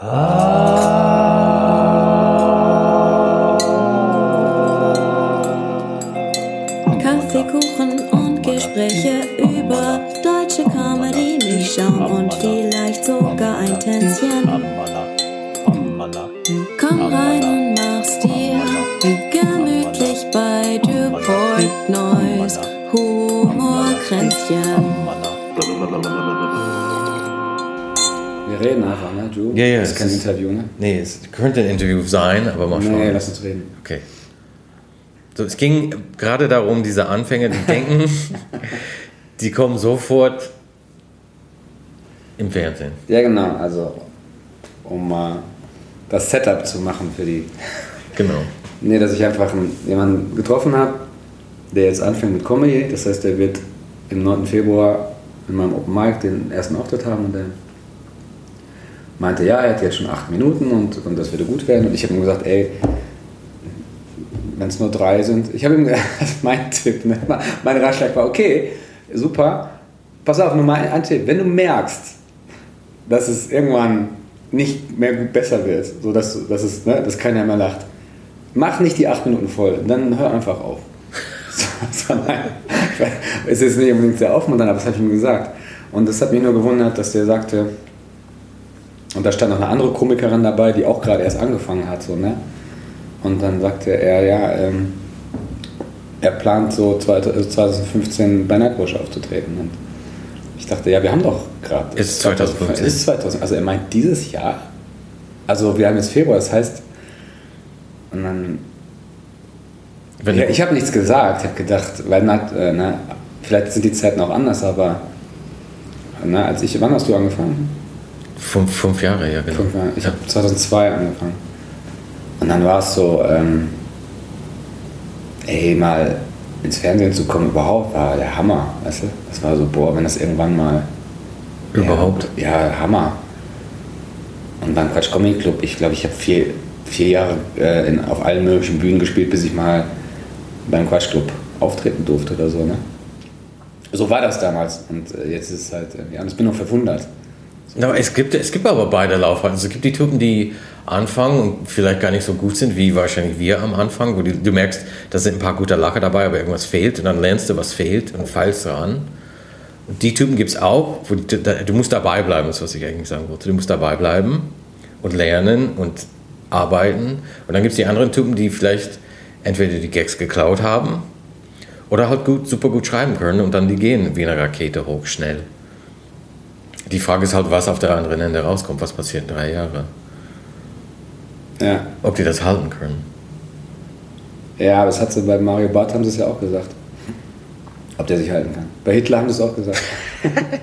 Ah. Ja, ja, Das ist kein Interview, ne? Nee, es könnte ein Interview sein, aber mal schauen. Nee, lass uns reden. Okay. So, es ging gerade darum, diese Anfänger, die denken, die kommen sofort im Fernsehen. Ja, genau. Also, um mal das Setup zu machen für die. Genau. Nee, dass ich einfach jemanden getroffen habe, der jetzt anfängt mit Comedy. Das heißt, der wird im 9. Februar in meinem Open Mic den ersten Auftritt haben und der meinte, ja, er hat jetzt schon acht Minuten und, und das würde gut werden. Und ich habe ihm gesagt, ey, wenn es nur drei sind, ich habe ihm gesagt, mein Tipp, ne? mein Ratschlag war, okay, super, pass auf, nur mal ein, Tipp, wenn du merkst, dass es irgendwann nicht mehr gut besser wird, so dass, dass, es, ne, dass keiner mehr lacht, mach nicht die acht Minuten voll, dann hör einfach auf. So, so. Es ist nicht unbedingt sehr aufmunternd, aber das habe ich ihm gesagt. Und das hat mich nur gewundert, dass der sagte, und da stand noch eine andere Komikerin dabei, die auch gerade erst angefangen hat, so, ne? Und dann sagte er, ja, ähm, er plant so 2015 bei Nightwatch aufzutreten. Und ich dachte, ja, wir haben doch gerade. Es ist 2015. Es ist 2000. Also er meint dieses Jahr. Also wir haben jetzt Februar, das heißt. Und dann. Wenn ja, ich habe nichts gesagt. Ich habe gedacht, weil äh, na, vielleicht sind die Zeiten auch anders, aber. Na, als ich, wann hast du angefangen? Fünf, fünf Jahre, ja, genau. Fünf Jahre. Ich habe 2002 angefangen. Und dann war es so, ähm, ey, mal ins Fernsehen zu kommen überhaupt, war der Hammer, weißt du? Das war so, boah, wenn das irgendwann mal... Überhaupt? Ja, ja Hammer. Und beim Quatsch Comedy Club, ich glaube, ich habe vier, vier Jahre äh, in, auf allen möglichen Bühnen gespielt, bis ich mal beim Quatsch Club auftreten durfte oder so, ne? So war das damals. Und äh, jetzt ist es halt, ja, und ich bin noch verwundert. Aber es gibt, es gibt aber beide Laufweiten. Also es gibt die Typen, die anfangen und vielleicht gar nicht so gut sind, wie wahrscheinlich wir am Anfang, wo die, du merkst, da sind ein paar gute Lacher dabei, aber irgendwas fehlt und dann lernst du, was fehlt und feilst dran. Und die Typen gibt es auch, wo die, da, du musst dabei bleiben, ist was ich eigentlich sagen wollte. Du musst dabei bleiben und lernen und arbeiten. Und dann gibt es die anderen Typen, die vielleicht entweder die Gags geklaut haben oder halt gut, super gut schreiben können und dann die gehen wie eine Rakete hoch, schnell. Die Frage ist halt, was auf der anderen Ende rauskommt. Was passiert in drei Jahren? Ja. Ob die das halten können. Ja, aber das hat sie bei Mario Barth haben sie es ja auch gesagt. Ob der sich halten kann. Bei Hitler haben sie es auch gesagt.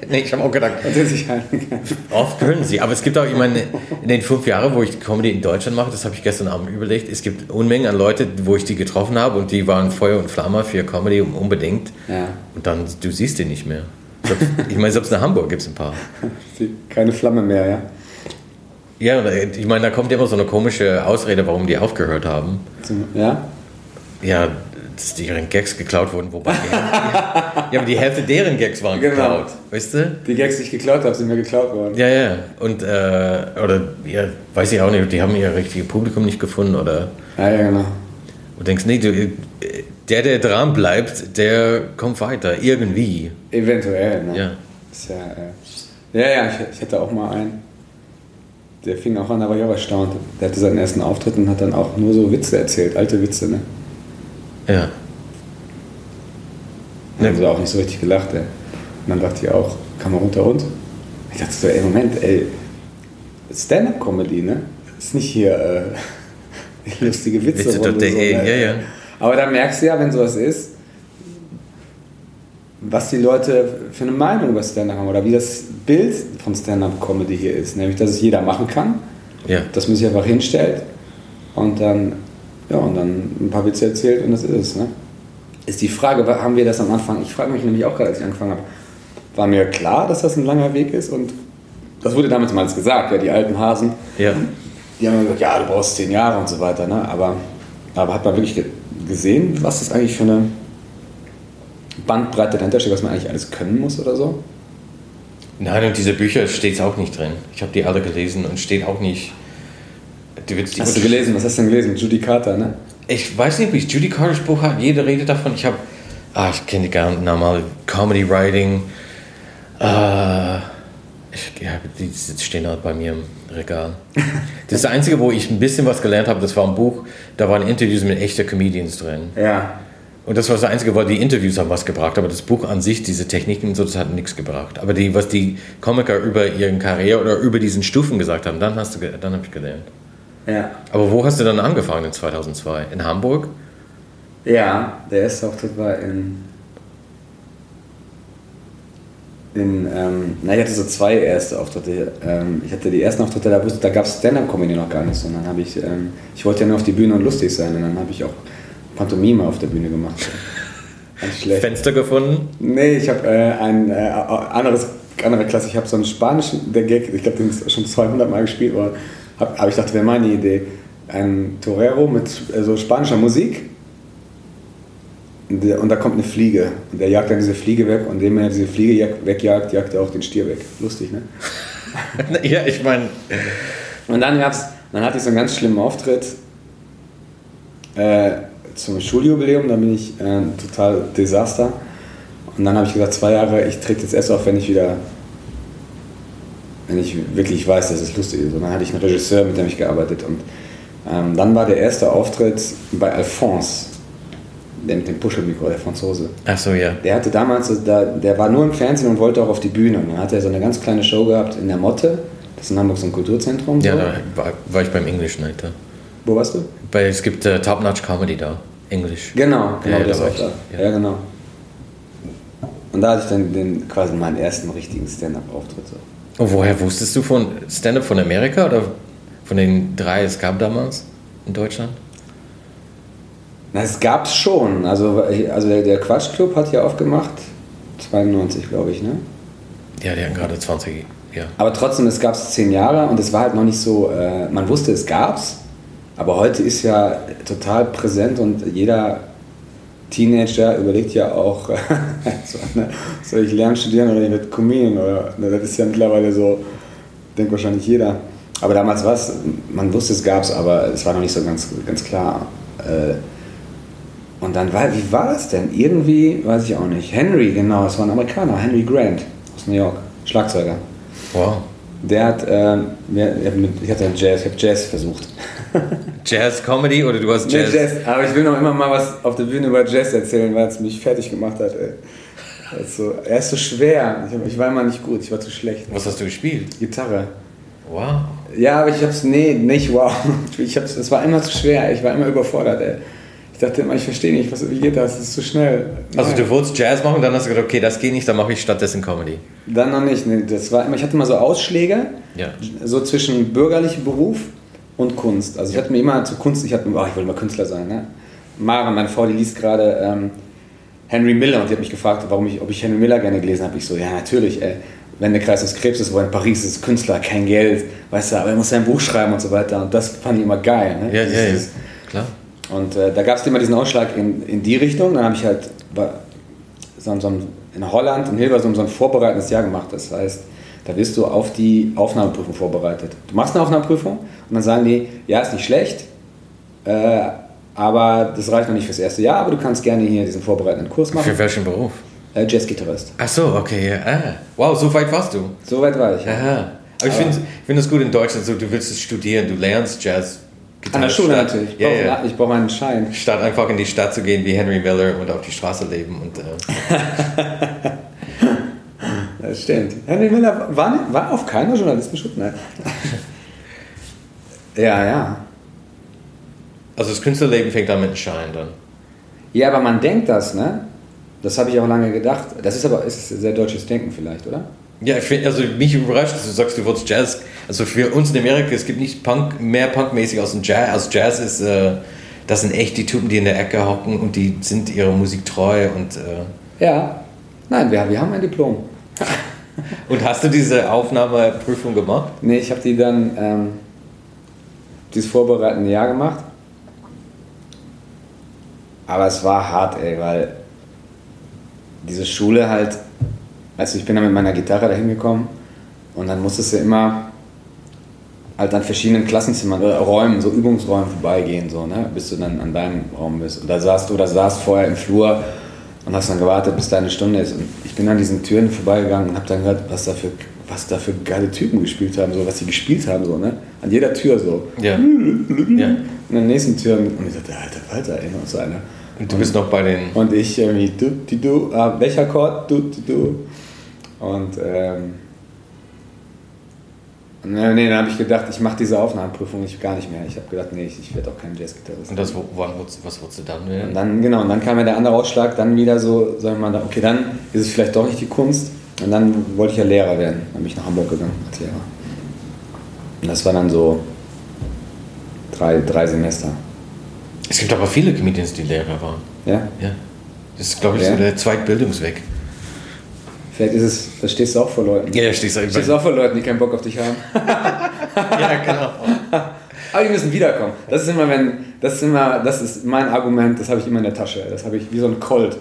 Nee, ich habe auch gedacht, Ob der sich halten kann. oft können sie. Aber es gibt auch, ich meine, in den fünf Jahren, wo ich Comedy in Deutschland mache, das habe ich gestern Abend überlegt, es gibt Unmengen an Leute, wo ich die getroffen habe und die waren Feuer und Flamme für Comedy unbedingt. Ja. Und dann, du siehst die nicht mehr. Ich meine, selbst in Hamburg gibt es ein paar. Keine Flamme mehr, ja. Ja, und, ich meine, da kommt immer so eine komische Ausrede, warum die aufgehört haben. Ja? Ja, dass deren Gags geklaut wurden, wobei die Hälfte, ja, aber die Hälfte deren Gags waren Genau. geklaut, weißt du? Die Gags, die ich geklaut habe, sind mir geklaut worden. Ja, ja. Und, äh, oder, ja, weiß ich auch nicht, die haben ihr richtiges Publikum nicht gefunden oder Ja, ja, genau. du denkst, nee, du, äh, der, der dran bleibt, der kommt weiter, irgendwie. Eventuell, ne? Ja. Ist ja, äh, ja, ja, ich, ich hatte auch mal einen. Der fing auch an, da war ich auch erstaunt. Der hatte seinen ersten Auftritt und hat dann auch nur so Witze erzählt, alte Witze, ne? Ja. Da haben sie auch nicht so richtig gelacht, ey. Und dann dachte ich auch, kann man runter und? Ich dachte so, ey, Moment, ey, Stand-Up-Comedy, ne? Ist nicht hier äh, lustige Witze. Witze.de, so, ne? ja, ja. Aber da merkst du ja, wenn sowas ist, was die Leute für eine Meinung über Stand-Up haben oder wie das Bild von Stand-Up-Comedy hier ist. Nämlich, dass es jeder machen kann, Ja. dass man sich einfach hinstellt und dann, ja, und dann ein paar Witze erzählt und das ist es. Ne? Ist die Frage, haben wir das am Anfang, ich frage mich nämlich auch gerade, als ich angefangen habe, war mir klar, dass das ein langer Weg ist und das wurde damals mal gesagt, ja, die alten Hasen, Ja. die haben gesagt, ja, du brauchst zehn Jahre und so weiter, ne? aber, aber hat man wirklich gesehen, was das eigentlich für eine Bandbreite dahinter steht, was man eigentlich alles können muss oder so? Nein, und diese Bücher steht auch nicht drin. Ich habe die alle gelesen und steht auch nicht. Du Hast du gelesen? Was hast du denn gelesen? Judy Carter, ne? Ich weiß nicht, wie es Judy Carter's Buch hat. Jeder redet davon. Ich habe, ah, ich kenne die gar nicht normal Comedy Writing. Äh, ich, ja, die stehen halt bei mir im Regal. Das Einzige, wo ich ein bisschen was gelernt habe, das war ein Buch, da waren Interviews mit echten Comedians drin. Ja. Und das war das Einzige, weil die Interviews haben was gebracht, aber das Buch an sich, diese Techniken und so, das hat nichts gebracht. Aber die, was die Komiker über ihren Karriere oder über diesen Stufen gesagt haben, dann hast du, dann habe ich gelernt. Ja. Aber wo hast du dann angefangen in 2002? In Hamburg? Ja, der erste Auftritt war in. In ähm, na, ich hatte so zwei erste Auftritte. Ähm, ich hatte die ersten Auftritte, da, wusste- da gab es Stand-Up-Comedy noch gar nicht, sondern habe ich. Ähm, ich wollte ja nur auf die Bühne und lustig sein und dann habe ich auch Pantomime auf der Bühne gemacht. Ganz schlecht. Fenster gefunden? Nee, ich habe äh, ein äh, anderes, andere Klasse. Ich habe so einen spanischen, der Gag, ich glaube, den ist schon 200 Mal gespielt worden. Hab, aber ich dachte, wäre meine Idee. Ein Torero mit äh, so spanischer Musik. Und, da kommt eine Fliege. Und der jagt dann diese Fliege weg. Und indem er diese Fliege jag, wegjagt, jagt er auch den Stier weg. Lustig, ne? ja, ich meine, Und dann gab's, dann hatte ich so einen ganz schlimmen Auftritt äh, zum Schuljubiläum, da bin ich äh, total Desaster. Und dann habe ich gesagt, zwei Jahre, ich trete jetzt erst auf, wenn ich wieder, wenn ich wirklich weiß, dass es lustig ist. Und dann hatte ich einen Regisseur, mit dem ich gearbeitet. Und ähm, dann war der erste Auftritt bei Alphonse, der mit dem Puschelmikro, der Franzose. ach so, ja. Der hatte damals, so- da, der war nur im Fernsehen und wollte auch auf die Bühne. Und dann hat er so eine ganz kleine Show gehabt in der Motte. Das ist in Hamburg so ein Kulturzentrum. Ja, so. da war, war ich beim English Night da. Wo warst du? Weil es gibt äh, Top Notch Comedy da, Englisch. Genau, genau, Ja, das da auch ich, da. ja. Ja. genau. Und da hatte ich dann den, quasi meinen ersten richtigen Stand-up-Auftritt. So. Und woher wusstest du von Stand-Up von Amerika oder von den drei es gab damals in Deutschland? Na, es gab's schon. Also, also der, der Quatschclub hat ja aufgemacht, 92 glaube ich, ne? Ja, die hatten gerade 20, ja. Aber trotzdem, es gab's zehn Jahre und es war halt noch nicht so, äh, man wusste, es gab's, aber heute ist ja total präsent und jeder Teenager überlegt ja auch, so, ne, soll ich lernen, studieren oder ich werde Comedian oder ne, das ist ja mittlerweile so, denkt wahrscheinlich jeder. Aber damals war es, man wusste, es gab's, aber es war noch nicht so ganz, ganz klar. Äh, und dann war, wie war das denn? Irgendwie, weiß ich auch nicht. Henry, genau, es war ein Amerikaner, Henry Grant aus New York, Schlagzeuger. Wow. Der hat, mir- ich hatte Jazz, ich habe Jazz versucht. Jazz Comedy oder du hast Nee, Jazz? Jazz. Aber ich will noch immer mal was auf der Bühne über Jazz erzählen, weil es mich fertig gemacht hat. Ey. Also, er ist so schwer. Ich, ich war immer nicht gut, ich war zu schlecht. Was hast du gespielt? Gitarre. Wow. Ja, aber ich hab's, nee, nicht wow. Ich hab's, es war immer zu schwer, ich war immer überfordert, ey. Ich dachte immer, ich verstehe nicht, was, wie geht das? Das ist zu schnell. Also Nein. du wolltest Jazz machen, dann hast du gedacht, okay, das geht nicht, dann mache ich stattdessen Comedy. Dann noch nicht. Nee, das war immer, ich hatte immer so Ausschläge, Ja. so zwischen bürgerlichem Beruf und Kunst. Also ich hatte mir immer zu Kunst, ich hatte oh, ich wollte mal Künstler sein. Ne? Mara, meine Frau, die liest gerade ähm, Henry Miller und die hat mich gefragt, warum ich, ob ich Henry Miller gerne gelesen habe. Ich so, ja natürlich, ey. Wenn der Kreis des Krebs ist, wo in Paris ist, Künstler, kein Geld, weißt du, aber er muss sein Buch schreiben und so weiter. Und das fand ich immer geil. Ne? Ja, ja, ja. Klar. Und äh, da gab es immer diesen Ausschlag in, in die Richtung. Dann habe ich halt so, so in Holland, in Hilversum, so ein vorbereitendes Jahr gemacht. Das heißt, da wirst du auf die Aufnahmeprüfung vorbereitet. Du machst eine Aufnahmeprüfung und dann sagen die, ja, ist nicht schlecht, äh, aber das reicht noch nicht fürs erste Jahr, aber du kannst gerne hier diesen vorbereitenden Kurs machen. Für welchen Beruf? Äh, Jazzgitarrist. Ach so, okay, ja. Ah. Wow, so weit warst du. So weit war ich. Aha. Aber ich Aber- finde ich find es gut in Deutschland, so du willst es studieren, du lernst Jazz. An der Schule statt, natürlich. Ich brauche ja. ich brauche einen Schein. Statt einfach in die Stadt zu gehen wie Henry Miller und auf die Straße leben. Und, äh, Das stimmt. Henry Miller war, war auf keiner Journalistenschule. Nein. ja, ja. also das Künstlerleben fängt an mit einem Schein dann. Ja, aber man denkt das, ne? Das habe ich auch lange gedacht. Das ist aber ist sehr deutsches Denken vielleicht, oder? Ja, ich find, also mich überrascht, dass du sagst, du wolltest Jazz. Also für uns in Amerika, es gibt nicht Punk, mehr Punkmäßig als ein Jazz. Also Jazz ist, äh, das sind echt die Typen, die in der Ecke hocken und die sind ihrer Musik treu. Und, äh, Ja. Nein, wir, wir haben ein Diplom. und hast du diese Aufnahmeprüfung gemacht? Nee, ich habe die dann ähm, dieses vorbereitende Jahr gemacht. Aber es war hart, ey, weil diese Schule halt Also ich bin dann mit meiner Gitarre dahin gekommen und dann musstest du immer halt an verschiedenen Klassenzimmern oder Räumen, so Übungsräumen vorbeigehen, so, ne? bis du dann an deinem Raum bist. Und da saßt du oder saßt vorher im Flur und hast dann gewartet, bis deine Stunde ist. Und ich bin an diesen Türen vorbeigegangen und habe dann gehört, was da, für, was da für geile Typen gespielt haben, so, was sie gespielt haben, so, ne? An jeder Tür so. Ja. ja. Und an der nächsten Tür, und ich dachte, alter Walter, ey, noch so einer. Und du bist noch bei den. Und ich irgendwie, du, du, du, ah, welcher Akkord? Du, du, du. Und, ähm, Nee, nee, dann habe ich gedacht, ich mache diese Aufnahmeprüfung nicht, gar nicht mehr. Ich habe gedacht, nee, ich, ich werde auch kein Jazzgitarrist. Und das, wo, wann, was wolltest du dann werden? Und dann, genau, und dann kam ja der andere Ausschlag, dann wieder so, sagen wir mal, okay, dann ist es vielleicht doch nicht die Kunst. Und dann wollte ich ja Lehrer werden. Dann bin ich nach Hamburg gegangen als Lehrer. Und das war dann so drei, drei Semester. Es gibt aber viele Comedians, die Lehrer waren. Ja? Ja. Das ist, glaube ich, Ja. so der Zweitbildungsweg. Vielleicht ist es, da stehst du auch vor Leuten. Ja, da stehst du Da stehst du auch vor Leuten, die keinen Bock auf dich haben. Ja, genau. Aber die müssen wiederkommen. Das ist immer, wenn, das ist immer, das ist mein Argument, das habe ich immer in der Tasche. Das habe ich wie so ein Colt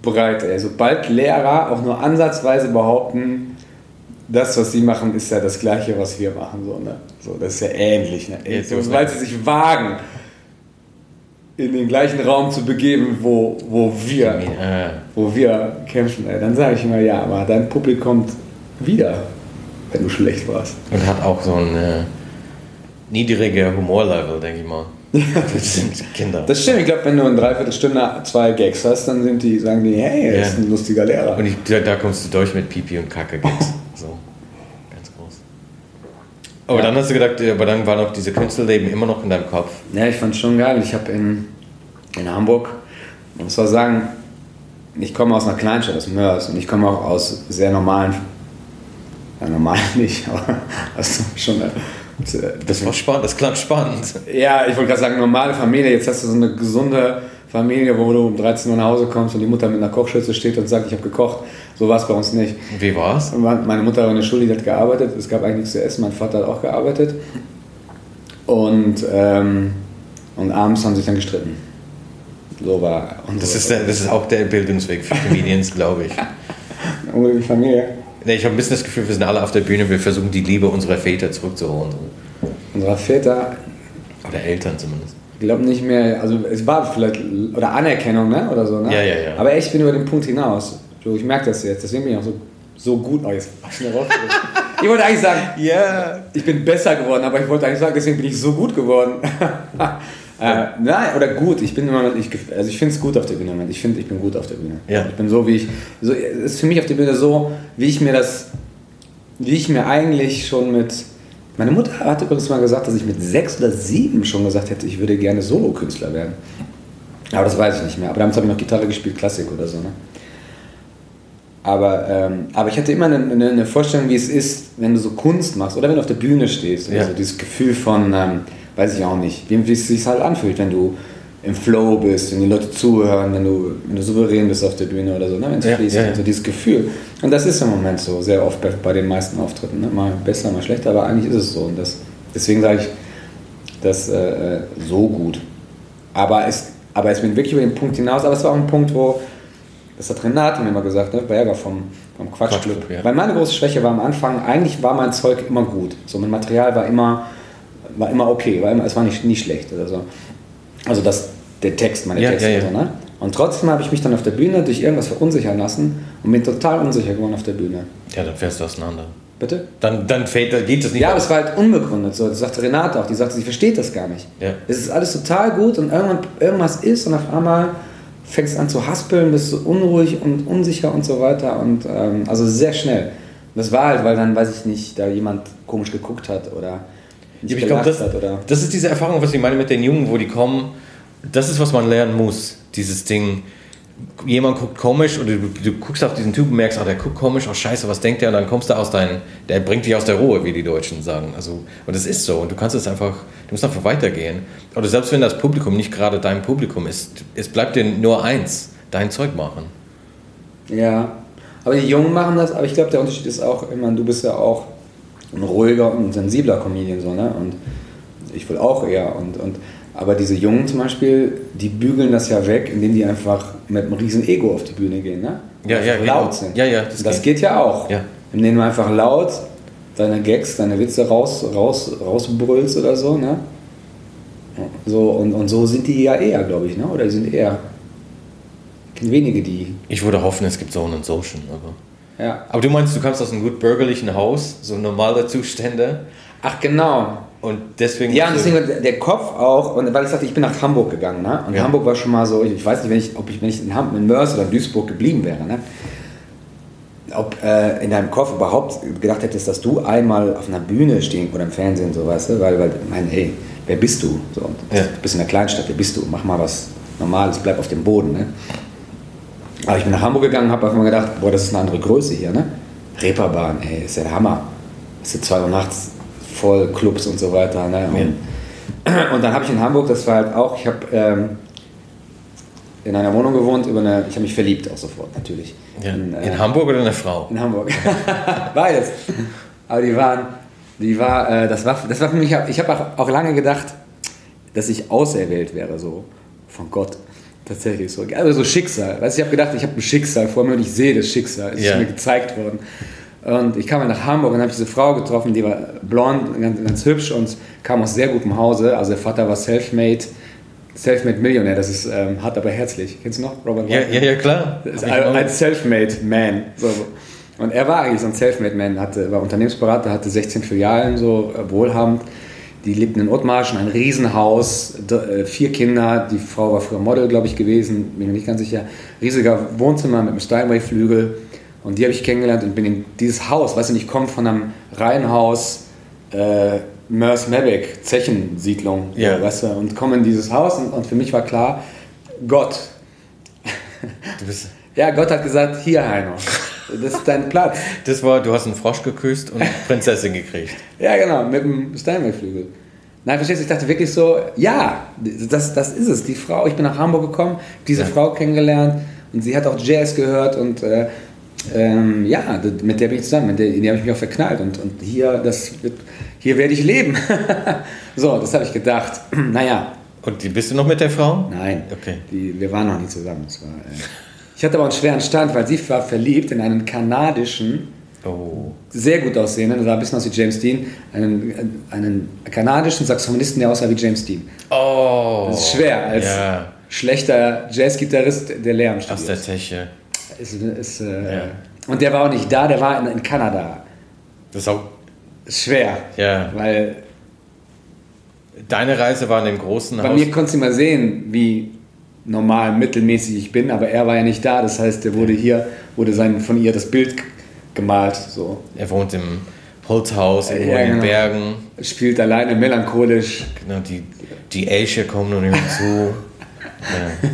bereit. Ey. Sobald Lehrer auch nur ansatzweise behaupten, das, was sie machen, ist ja das Gleiche, was wir machen. So, ne? so, das ist ja ähnlich. Ne? So, Sobald sie sich wagen, in den gleichen Raum zu begeben, wo, wo, wir, Äh, wo wir kämpfen, ey, dann sage ich immer, ja, aber dein Publikum kommt wieder, wenn du schlecht warst. und hat auch so ein äh, niedriger Humorlevel, denke ich mal. Das sind Kinder. Das stimmt, ich glaube, wenn du in dreiviertel Stunde zwei Gags hast, dann sind die, sagen die, hey, er ist Ja. ein lustiger Lehrer. Und ich, da, da kommst du durch mit Pipi und ganz groß. Aber Ja. dann hast du gedacht, ja, aber dann war noch diese Künstlerleben immer noch in deinem Kopf. Ja, ich fand schon geil. Ich habe in, in Hamburg, ich muss mal sagen, ich komme aus einer Kleinstadt, aus Mörs, und ich komme auch aus sehr normalen, ja, normal nicht, aber aus schon eine, Das war spannend, das klang spannend. Ja, ich wollte gerade sagen, normale Familie. Jetzt hast du so eine gesunde Familie, wo du um 13 Uhr nach Hause kommst und die Mutter mit einer Kochschürze steht und sagt, ich habe gekocht. So war es bei uns nicht. Wie war's? Meine Mutter war in der Schule, die hat gearbeitet. Es gab eigentlich nichts zu essen. Mein Vater hat auch gearbeitet. Und, ähm, und abends haben sie sich dann gestritten. So war unsere Das ist, der, das ist auch der Bildungsweg für Comedians, glaube ich. unsere Familie. Nee, ich habe ein bisschen das Gefühl, wir sind alle auf der Bühne, wir versuchen die Liebe unserer Väter zurückzuholen. Unserer Väter, Oder Eltern zumindest. Ich glaube nicht mehr, also es war vielleicht, oder Anerkennung, ne? Oder so, ne? Ja, ja, ja. Aber ich bin über den Punkt hinaus. So, ich merke das jetzt, deswegen bin ich auch so, so gut. Oh, jetzt ich wollte eigentlich sagen, Ja. ich bin besser geworden, aber ich wollte eigentlich sagen, deswegen bin ich so gut geworden. äh, nein, oder gut, ich bin immer, ich, also ich finde es gut auf der Bühne. Moment. Ich finde, ich bin gut auf der Bühne. Ja. Ich bin so, wie ich, so, es ist für mich auf der Bühne so, wie ich mir das, wie ich mir eigentlich schon mit, meine Mutter hat übrigens mal gesagt, dass ich mit sechs oder sieben schon gesagt hätte, ich würde gerne Solokünstler werden. Aber das weiß ich nicht mehr. Aber damals habe ich noch Gitarre gespielt, Klassik oder so. Ne? Aber, ähm, aber ich hatte immer eine, eine, eine Vorstellung, wie es ist, wenn du so Kunst machst oder wenn du auf der Bühne stehst. Ja. Also dieses Gefühl von, ähm, weiß ich auch nicht, wie, wie es sich halt anfühlt, wenn du im Flow bist, wenn die Leute zuhören, wenn du, wenn du souverän bist auf der Bühne oder so, ne? wenn es Ja, fließt. ja, ja. Also dieses Gefühl. Und das ist im Moment so, sehr oft bei, bei den meisten Auftritten. Ne? Mal besser, mal schlechter, aber eigentlich ist es so. Und das, deswegen sage ich das äh, äh, so gut. Aber es, aber es bin wirklich über den Punkt hinaus. Aber es war auch ein Punkt, wo, das hat Renate mir immer gesagt, ne, Berger vom, vom Quatschclub. Ja. Weil meine große Schwäche war am Anfang, eigentlich war mein Zeug immer gut. So, mein Material war immer, war immer okay, war immer, es war nicht, nie schlecht oder so. Also das, der Text, meine Ja, Texte. ja, ja. So, ne? Und trotzdem habe ich mich dann auf der Bühne durch irgendwas verunsichern lassen und bin total unsicher geworden auf der Bühne. Ja, dann fährst du auseinander. Bitte? Dann, dann fällt, dann geht das nicht Ja, aber es war halt unbegründet. So, das sagte Renate auch. Die sagte, sie versteht das gar nicht. Ja. Es ist alles total gut und irgendwann irgendwas ist und auf einmal fängst du an zu haspeln, bist du unruhig und unsicher und so weiter. Und ähm, also sehr schnell. Das war halt, weil dann, weiß ich nicht, da jemand komisch geguckt hat oder Ja, ich glaube, das, hat oder. das ist diese Erfahrung, was ich meine mit den Jungen, wo die kommen. Das ist, was man lernen muss. Dieses Ding. Jemand guckt komisch oder du, du guckst auf diesen Typen, merkst, oh, der guckt komisch, oh scheiße, was denkt der? Und dann kommst du aus deinem, der bringt dich aus der Ruhe, wie die Deutschen sagen. Also, und das ist so. Und du kannst es einfach, du musst einfach weitergehen. Oder selbst wenn das Publikum nicht gerade dein Publikum ist, es bleibt dir nur eins, dein Zeug machen. Ja, aber die Jungen machen das, aber ich glaube, der Unterschied ist auch, ich meine, du bist ja auch ein ruhiger und sensibler Comedian, so, ne? Und ich will auch eher. Und, und, aber diese Jungen zum Beispiel, die bügeln das ja weg, indem die einfach mit einem riesen Ego auf die Bühne gehen, ne? Ja, ja, genau. laut sind. Ja, ja, das, das geht. geht. ja auch. Ja. Indem du einfach laut deine Gags, deine Witze raus, raus, rausbrüllst oder so, ne? So, und, und so sind die ja eher, glaube ich, ne? Oder die sind eher. Wenige, die. Ich würde hoffen, es gibt so und so schon. Aber, Ja. aber du meinst, du kommst aus einem gut bürgerlichen Haus, so normale Zustände. Ach, genau. Und deswegen. Ja, und deswegen war der Kopf auch, und weil ich sagte, ich bin nach Hamburg gegangen, ne? Und Ja. Hamburg war schon mal so, ich weiß nicht, wenn ich, ob ich, wenn ich in, Ham in Mörs oder Duisburg geblieben wäre, ne? Ob äh, in deinem Kopf überhaupt gedacht hättest, dass du einmal auf einer Bühne stehen oder im Fernsehen, so weißt du, weil, weil, ich meine, ey, wer bist du? So, und Ja. Du bist in der Kleinstadt, wer bist du? Mach mal was Normales, bleib auf dem Boden, ne? Aber ich bin nach Hamburg gegangen und habe einfach mal gedacht, boah, das ist eine andere Größe hier, ne? Reeperbahn, ey, ist ja der Hammer. Es sind zwei Uhr nachts voll Clubs und so weiter, ne? Und, und dann habe ich in Hamburg, das war halt auch, ich habe ähm, in einer Wohnung gewohnt, über eine, ich habe mich verliebt auch sofort, natürlich. Ja. In, äh, In Hamburg oder eine Frau? in Hamburg. Beides. Aber die waren, die war, äh, das war, das war für mich, ich habe auch, auch lange gedacht, dass ich auserwählt wäre, so von Gott. Tatsächlich so. Also so Schicksal. Weißt, ich habe gedacht, ich habe ein Schicksal vor mir und ich sehe das Schicksal. Es Ja. ist mir gezeigt worden. Und ich kam dann nach Hamburg und habe diese Frau getroffen, die war blond, ganz, ganz hübsch und kam aus sehr gutem Hause. Also der Vater war self-made, self-made Millionär. Das ist ähm, hart, aber herzlich. Kennst du noch Robert Ja, ja, ja, klar. Ist ein, self-made Man. So. Und er war eigentlich so ein self-made Man, hatte, war Unternehmensberater, hatte 16 Filialen, so äh, wohlhabend. Die lebten in Ottmarschen, ein Riesenhaus, äh, vier Kinder. Die Frau war früher Model, glaube ich, gewesen, bin mir nicht ganz sicher. Riesiger Wohnzimmer mit einem Steinway-Flügel. Und die habe ich kennengelernt und bin in dieses Haus, weißt du, ich komme von einem Reihenhaus, äh, Mörs Mebeck, Zechensiedlung, Ja. weißt du, und komme in dieses Haus und, und für mich war klar, Gott, Du bist, ja, Gott hat gesagt, hier Heino, das ist dein Platz. das war, du hast einen Frosch geküsst und Prinzessin gekriegt. Ja, genau, mit dem Steinway-Flügel. Nein, verstehst du, ich dachte wirklich so, ja, das, das ist es, die Frau, ich bin nach Hamburg gekommen, diese Ja. Frau kennengelernt und sie hat auch Jazz gehört und äh, ähm, ja, mit der bin ich zusammen, mit der, in die habe ich mich auch verknallt und, und hier, das wird, hier werde ich leben. so, das habe ich gedacht. naja, Und bist du noch mit der Frau? nein, Okay. die, wir waren noch nie zusammen. War, äh, ich hatte aber einen schweren Stand, weil sie war verliebt in einen kanadischen, Oh. sehr gut aussehenden, sah ein bisschen aus wie James Dean, einen, einen kanadischen Saxophonisten, der aussah wie James Dean. Oh. Das ist schwer als Ja, schlechter Jazzgitarrist, der Lärm aus der studiert. Zeche. Ist, ist, äh, Ja. Und der war auch nicht da, der war in, in Kanada. Das ist auch, Ist schwer, ja. weil Deine Reise war in dem großen bei Haus. mir konntest du mal sehen, wie normal, mittelmäßig ich bin, aber er war ja nicht da. Das heißt, der wurde hier, wurde sein, von ihr das Bild gemalt. So. Er wohnt im Holzhaus, Ja, irgendwo in den genau. Bergen. Spielt alleine melancholisch. Genau, die, die Elche kommen noch nicht hinzu. ja.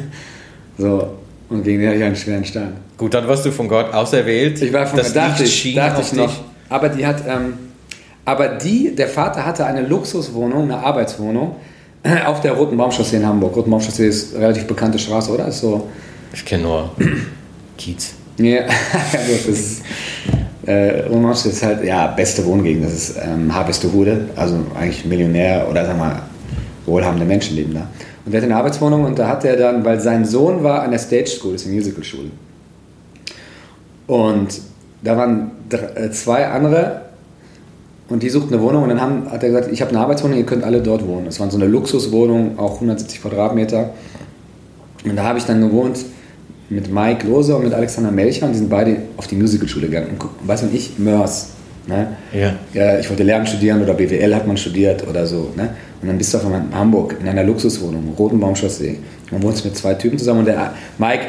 So. Und gegen den hatte ich einen schweren Stand. Gut, dann warst du von Gott auserwählt. Ich war von das dachte ich, dachte ich noch. dich. Aber die hat, ähm, aber die, der Vater hatte eine Luxuswohnung, eine Arbeitswohnung auf der Roten Baumchaussee in Hamburg. Roten Baumchaussee ist eine relativ bekannte Straße, oder? Ist so. Ich kenne nur Kiez. Ja, das ist. Äh, Roten Baumchaussee ist halt, ja, beste Wohngegend. Das ist ähm, Harvestehude, also eigentlich Millionär oder sag mal, wohlhabende Menschen leben da. Und der hatte eine Arbeitswohnung und da hat er dann, weil sein Sohn war an der Stage School, das ist eine Musicalschule. Und da waren äh, zwei andere und die suchten eine Wohnung und dann haben, hat er gesagt, ich habe eine Arbeitswohnung, ihr könnt alle dort wohnen. Das war so eine Luxuswohnung, auch 170 Quadratmeter. Und da habe ich dann gewohnt mit Mike Lose und mit Alexander Melcher und die sind beide auf die Musicalschule gegangen. Und weißt du, und ich, Mörs. Ne? Ja. Ich wollte Lehramt studieren oder BWL hat man studiert oder so. Ne? Und dann bist du auf einmal in Hamburg in einer Luxuswohnung, Rotenbaumchaussee. Man wohnt mit zwei Typen zusammen und der Mike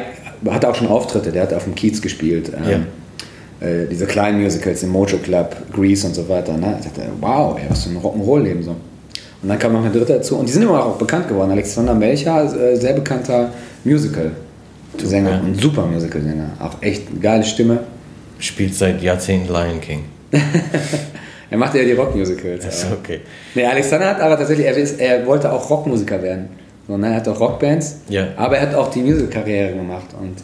hatte auch schon Auftritte, der hat auf dem Kiez gespielt. Ähm, äh, diese kleinen Musicals im Mojo Club, Grease und so weiter. Ne? Ich dachte, wow, ey, was für ein Rock'n'Roll-Leben so. Und dann kam noch ein dritter dazu und die sind immer auch bekannt geworden. Alexander Melcher, äh, sehr bekannter Musical-Sänger Ja. und super Musical-Sänger. Auch echt eine geile Stimme. Spielt seit Jahrzehnten Lion King. Er macht ja die Rockmusicals. Das ist okay. Nee, Alexander hat aber tatsächlich, er, ist, er wollte auch Rockmusiker werden. So, ne? Er hat auch Rockbands, Ja. aber er hat auch die Musical-Karriere gemacht. Und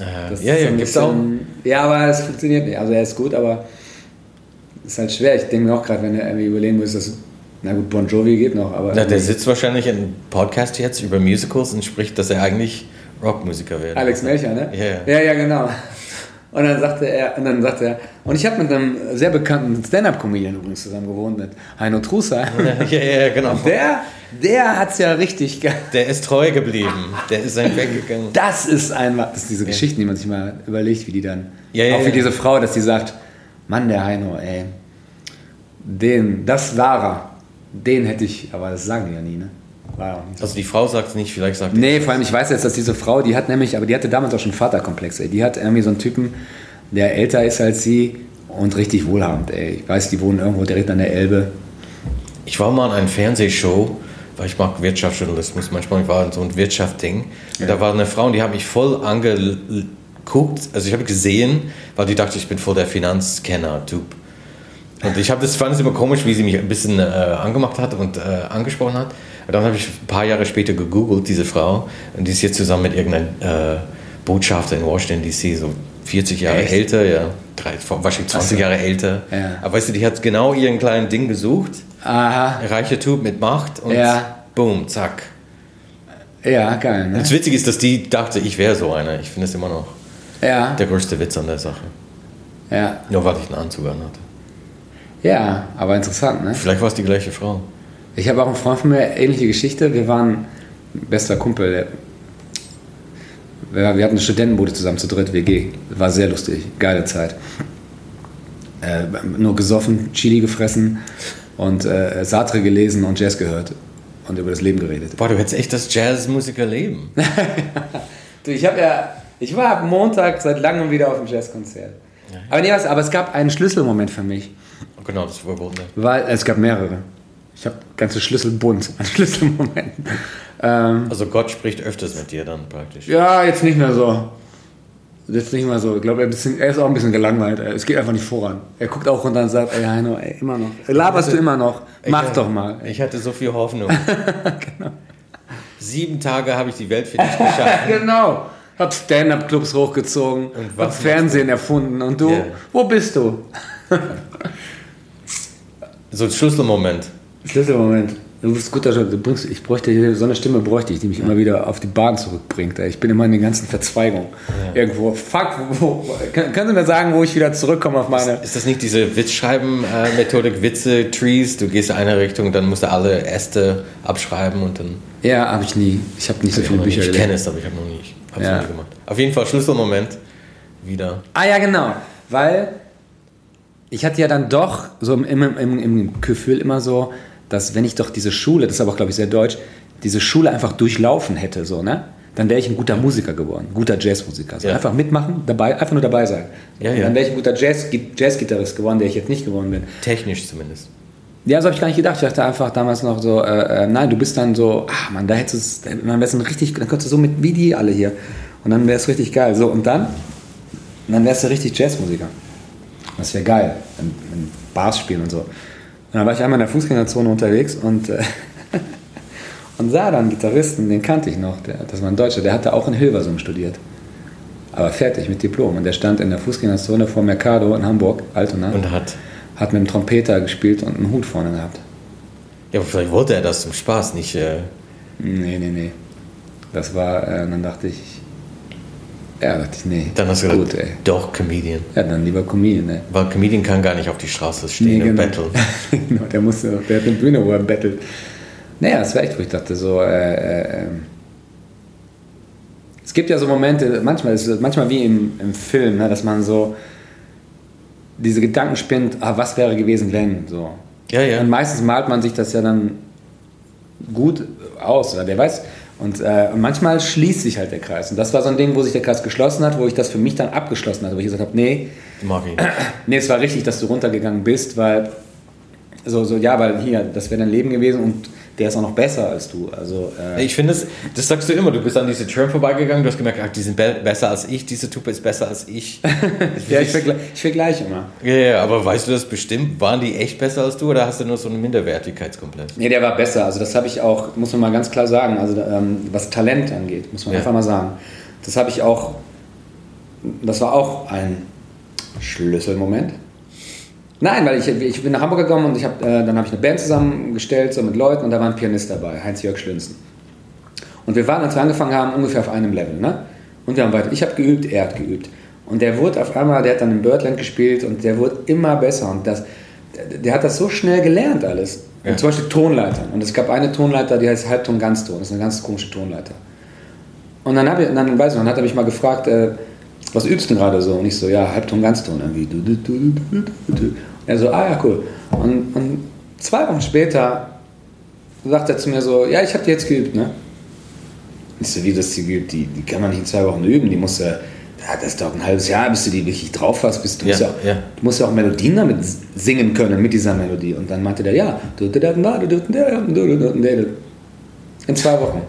Äh, das ja, ja, gibt's auch. Ja, aber es funktioniert nicht. Also er ist gut, aber es ist halt schwer. Ich denke mir auch gerade, wenn er irgendwie überlegen muss, dass, na gut, Bon Jovi geht noch, aber Na, der sitzt wahrscheinlich in einem Podcast jetzt über Musicals und spricht, dass er eigentlich Rockmusiker werden. Alex Melcher, ne? Ja, ja. Ja, ja, genau. Und dann sagte er, und dann sagte er, und ich habe mit einem sehr bekannten Stand-Up-Comedian übrigens zusammen gewohnt, mit Heino Trusa. ja, ja, genau. Und der, der hat's ja richtig ge Der ist treu geblieben. Der ist sein Weg gegangen. Das ist einmal, das sind diese Geschichten, die man sich mal überlegt, wie die dann, Ja, ja, auch wie ja. diese Frau, dass die sagt, Mann, der Heino, ey, den, das war er, den hätte ich, aber das sagen die ja nie, ne? Ja so. Also die Frau sagt es nicht, vielleicht sagt Nee, vor allem, ich weiß jetzt, dass diese Frau, die hat nämlich, aber die hatte damals auch schon Vaterkomplexe. Die hat irgendwie so einen Typen, der älter ist als sie und richtig wohlhabend, ey. Ich weiß, die wohnen irgendwo direkt an der Elbe. Ich war mal in einer Fernsehshow, weil ich mag Wirtschaftsjournalismus manchmal, ich war in so ein Wirtschaftsding. Und da war eine Frau und die hat mich voll angeguckt. Also ich habe gesehen, weil die dachte, ich bin voll der Finanzkenner-Typ. Und ich habe das fand es immer komisch, wie sie mich ein bisschen äh, angemacht hat und äh, angesprochen hat. Dann habe ich ein paar Jahre später gegoogelt, diese Frau. Und die ist jetzt zusammen mit irgendeinem äh, Botschafter in Washington DC, so 40 Jahre Echt? älter, ja. Drei, wahrscheinlich 20 Ach so. Jahre älter. Ja. Aber weißt du, die hat genau ihren kleinen Ding gesucht. Aha, reicher Typ mit Macht und Ja. boom, zack. ja, geil, ne? Das Witzige ist, dass die dachte, ich wäre so einer. Ich finde es immer noch Ja, der größte Witz an der Sache. ja, Nur weil ich einen Anzug an hatte. ja, aber interessant, ne? Vielleicht war es die gleiche Frau. Ich habe auch einen Freund von mir, ähnliche Geschichte. Wir waren bester Kumpel. Wir, hatten eine Studentenbude zusammen zu dritt, WG. War sehr lustig, geile Zeit. Äh, nur gesoffen, Chili gefressen und äh, Sartre gelesen und Jazz gehört und über das Leben geredet. Boah, du hättest echt das Jazzmusiker-Leben. Du, ich habe ja, ich war am Montag seit langem wieder auf dem Jazzkonzert. Aber nee, was, aber es gab einen Schlüsselmoment für mich, genau, das Verbotene. weil es gab mehrere. Ich habe ganze Schlüsselbund an Schlüsselmomenten. Ähm, Also Gott spricht öfters mit dir dann praktisch. Ja, jetzt nicht mehr so. Jetzt nicht mehr so. Ich glaube, er, er ist auch ein bisschen gelangweilt. Es geht einfach nicht voran. Er guckt auch runter und sagt, ey Heino, ey, immer noch. Laberst du immer noch? Mach doch mal. Ich hatte so viel Hoffnung. Sieben Tage habe ich die Welt für dich geschafft. genau. Hab Stand-Up-Clubs hochgezogen, Und hab Fernsehen erfunden. Und du, Ja. wo bist du? So ein Schlüsselmoment. Schlüsselmoment. Du bist guter Job. Du bringst, ich bräuchte hier- so eine Stimme bräuchte ich, die mich immer wieder auf die Bahn zurückbringt. Ich bin immer in den ganzen Verzweigungen. Irgendwo. Fuck, wo, kann, können Sie mir sagen, wo ich wieder zurückkomme auf meine. Ist das nicht diese Witzschreiben-Methodik, Witze, Trees? Du gehst in eine Richtung, dann musst du alle Äste abschreiben und dann. Ja, habe ich nie. Ich habe nicht so viele Bücher ich gelesen. kenne es, aber ich habe noch nie, hab's Ja. noch nie gemacht. Auf jeden Fall Schlüsselmoment. Wieder. Ah ja, genau. Weil ich hatte ja dann doch so im, im, im, im Gefühl immer so, dass wenn ich doch diese Schule, das ist aber auch, glaube ich, sehr deutsch, diese Schule einfach durchlaufen hätte, so, ne? Dann wäre ich ein guter Musiker geworden, ein guter Jazzmusiker. So Ja. Einfach mitmachen, dabei, einfach nur dabei sein. Ja, ja. Dann wäre ich ein guter Jazz, Jazzgitarrist geworden, der ich jetzt nicht geworden bin. Technisch zumindest. Ja, so habe ich gar nicht gedacht. Ich dachte einfach damals noch so, äh, äh, nein, du bist dann so, ah man, da hättest du es, dann wär's ein richtig, dann könntest du so mit wie die alle hier. Und dann wäre es richtig geil. So, und dann, und dann wärst du richtig Jazzmusiker. Das wäre geil. In, in Bars spielen und so. Dann war ich einmal in der Fußgängerzone unterwegs und, äh, und sah dann einen Gitarristen, den kannte ich noch, der, das war ein Deutscher, der hatte auch in Hilversum studiert. Aber fertig mit Diplom. Und der stand in der Fußgängerzone vor Mercado in Hamburg, Altona, Und hat. hat mit dem Trompeter gespielt und einen Hut vorne gehabt. Ja, aber vielleicht wollte er das zum Spaß, nicht. Äh, Nee, nee, nee. Das war, äh, dann dachte ich, ja, dachte ich, nee. dann hast du gut, gesagt, ey. doch, Comedian. Ja, dann lieber Comedian, ne? Weil Comedian kann gar nicht auf die Straße stehen Nee, und genau. betteln. genau, der musste, der hat eine Bühne, wo er bettelt. Naja, das war echt, wo ich dachte, so, äh, äh, ähm, es gibt ja so Momente, manchmal ist manchmal wie im, im Film, ne, dass man so diese Gedanken spinnt, ah, was wäre gewesen, wenn, so. Ja, ja. Und meistens malt man sich das ja dann gut aus, oder wer weiß. Und, äh, und manchmal schließt sich halt der Kreis. Und das war so ein Ding, wo sich der Kreis geschlossen hat, wo ich das für mich dann abgeschlossen hatte, wo ich gesagt habe, nee, Mag ich nicht. nee, es war richtig, dass du runtergegangen bist, weil so, so ja, weil hier, das wäre dein Leben gewesen und der ist auch noch besser als du. Also, äh, Ich finde, das, das sagst du immer. Du bist an diese Türen vorbeigegangen, du hast gemerkt, ach, die sind be besser als ich, diese Typ ist besser als ich. ja, ich, vergle ich vergleiche immer. Ja, ja, aber weißt du das bestimmt? Waren die echt besser als du oder hast du nur so einen Minderwertigkeitskomplex? Nee, der war besser. Also das habe ich auch, muss man mal ganz klar sagen, also ähm, was Talent angeht, muss man Ja. einfach mal sagen. Das habe ich auch, das war auch ein Schlüsselmoment. Nein, weil ich, ich bin nach Hamburg gekommen und ich hab, äh, dann habe ich eine Band zusammengestellt, so mit Leuten und da war ein Pianist dabei, Heinz-Jörg Schlünzen. Und wir waren, als wir angefangen haben, ungefähr auf einem Level. Ne? Und wir haben weiter. Ich habe geübt, er hat geübt. Und der wurde auf einmal, der hat dann im Birdland gespielt und der wurde immer besser. Und das, der, hat das so schnell gelernt alles. Ja. Und zum Beispiel Tonleiter. Und es gab eine Tonleiter, die heißt Halbton Ganzton. Das ist eine ganz komische Tonleiter. Und dann, hab ich, dann, weiß ich, dann hat er mich mal gefragt, äh, was übst du denn gerade so? Und ich so, ja, Halbton Ganzton. Irgendwie. Du, du, du, du, du, du. Er so, ah ja, cool. Und, und zwei Wochen später sagt er zu mir so, ja, ich habe die jetzt geübt, ne? Ich so, wie das die geübt? Die, die kann man nicht in zwei Wochen üben, die muss ja, das dauert ein halbes Jahr, bis du die wirklich drauf hast, bis du, Ja, musst ja, ja. du musst ja auch Melodien damit singen können, mit dieser Melodie. Und dann meinte der, ja, in zwei Wochen.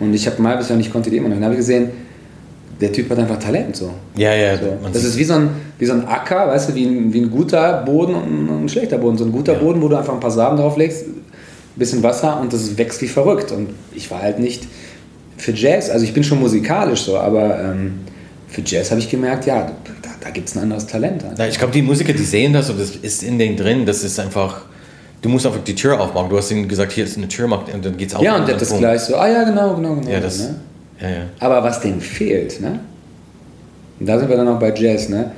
Und ich habe Jahr und ich konnte die immer noch. Dann habe ich gesehen, der Typ hat einfach Talent so. Ja, ja, So. Das ist wie so, ein, wie so ein Acker, weißt du, wie ein, wie ein guter Boden und ein, schlechter Boden. So ein guter Ja. Boden, wo du einfach ein paar Samen drauflegst, ein bisschen Wasser und das wächst wie verrückt. Und ich war halt nicht für Jazz, also ich bin schon musikalisch so, aber ähm, für Jazz habe ich gemerkt, ja, da, da gibt es ein anderes Talent. Na, ich glaube, die Musiker, die sehen das und das ist in denen drin. Das ist einfach, du musst einfach die Tür aufmachen. Du hast ihnen gesagt, hier ist eine Tür, und dann geht's auf. Ja, und der hat das Punkt. gleich so, ah ja, genau, genau, genau. Ja, das, ne? Ja, ja. Aber was denen fehlt, ne? Und da sind wir dann auch bei Jazz, ne?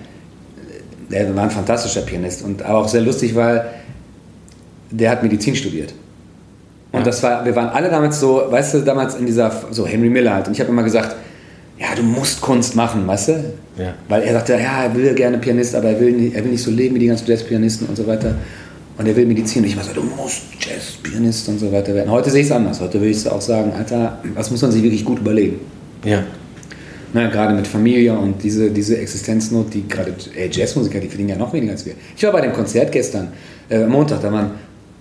Der war ein fantastischer Pianist und aber auch sehr lustig, weil der hat Medizin studiert. Und Ja. das war, wir waren alle damals so, weißt du, damals in dieser, so Henry Miller halt. Und ich habe immer gesagt, ja, du musst Kunst machen, weißt du? Ja. Weil er sagte, ja, er will gerne Pianist, aber er will, nicht, er will nicht so leben wie die ganzen Jazzpianisten und so weiter. Und er will Medizin. Und ich immer so, du musst Jazzpianist und so weiter werden. Heute sehe ich es anders. Heute will ich auch sagen, Alter, das muss man sich wirklich gut überlegen. ja. Ne, gerade mit Familie und diese, diese Existenznot, die gerade ey, Jazzmusiker, die verdienen ja noch weniger als wir. Ich war bei dem Konzert gestern, äh, Montag, da waren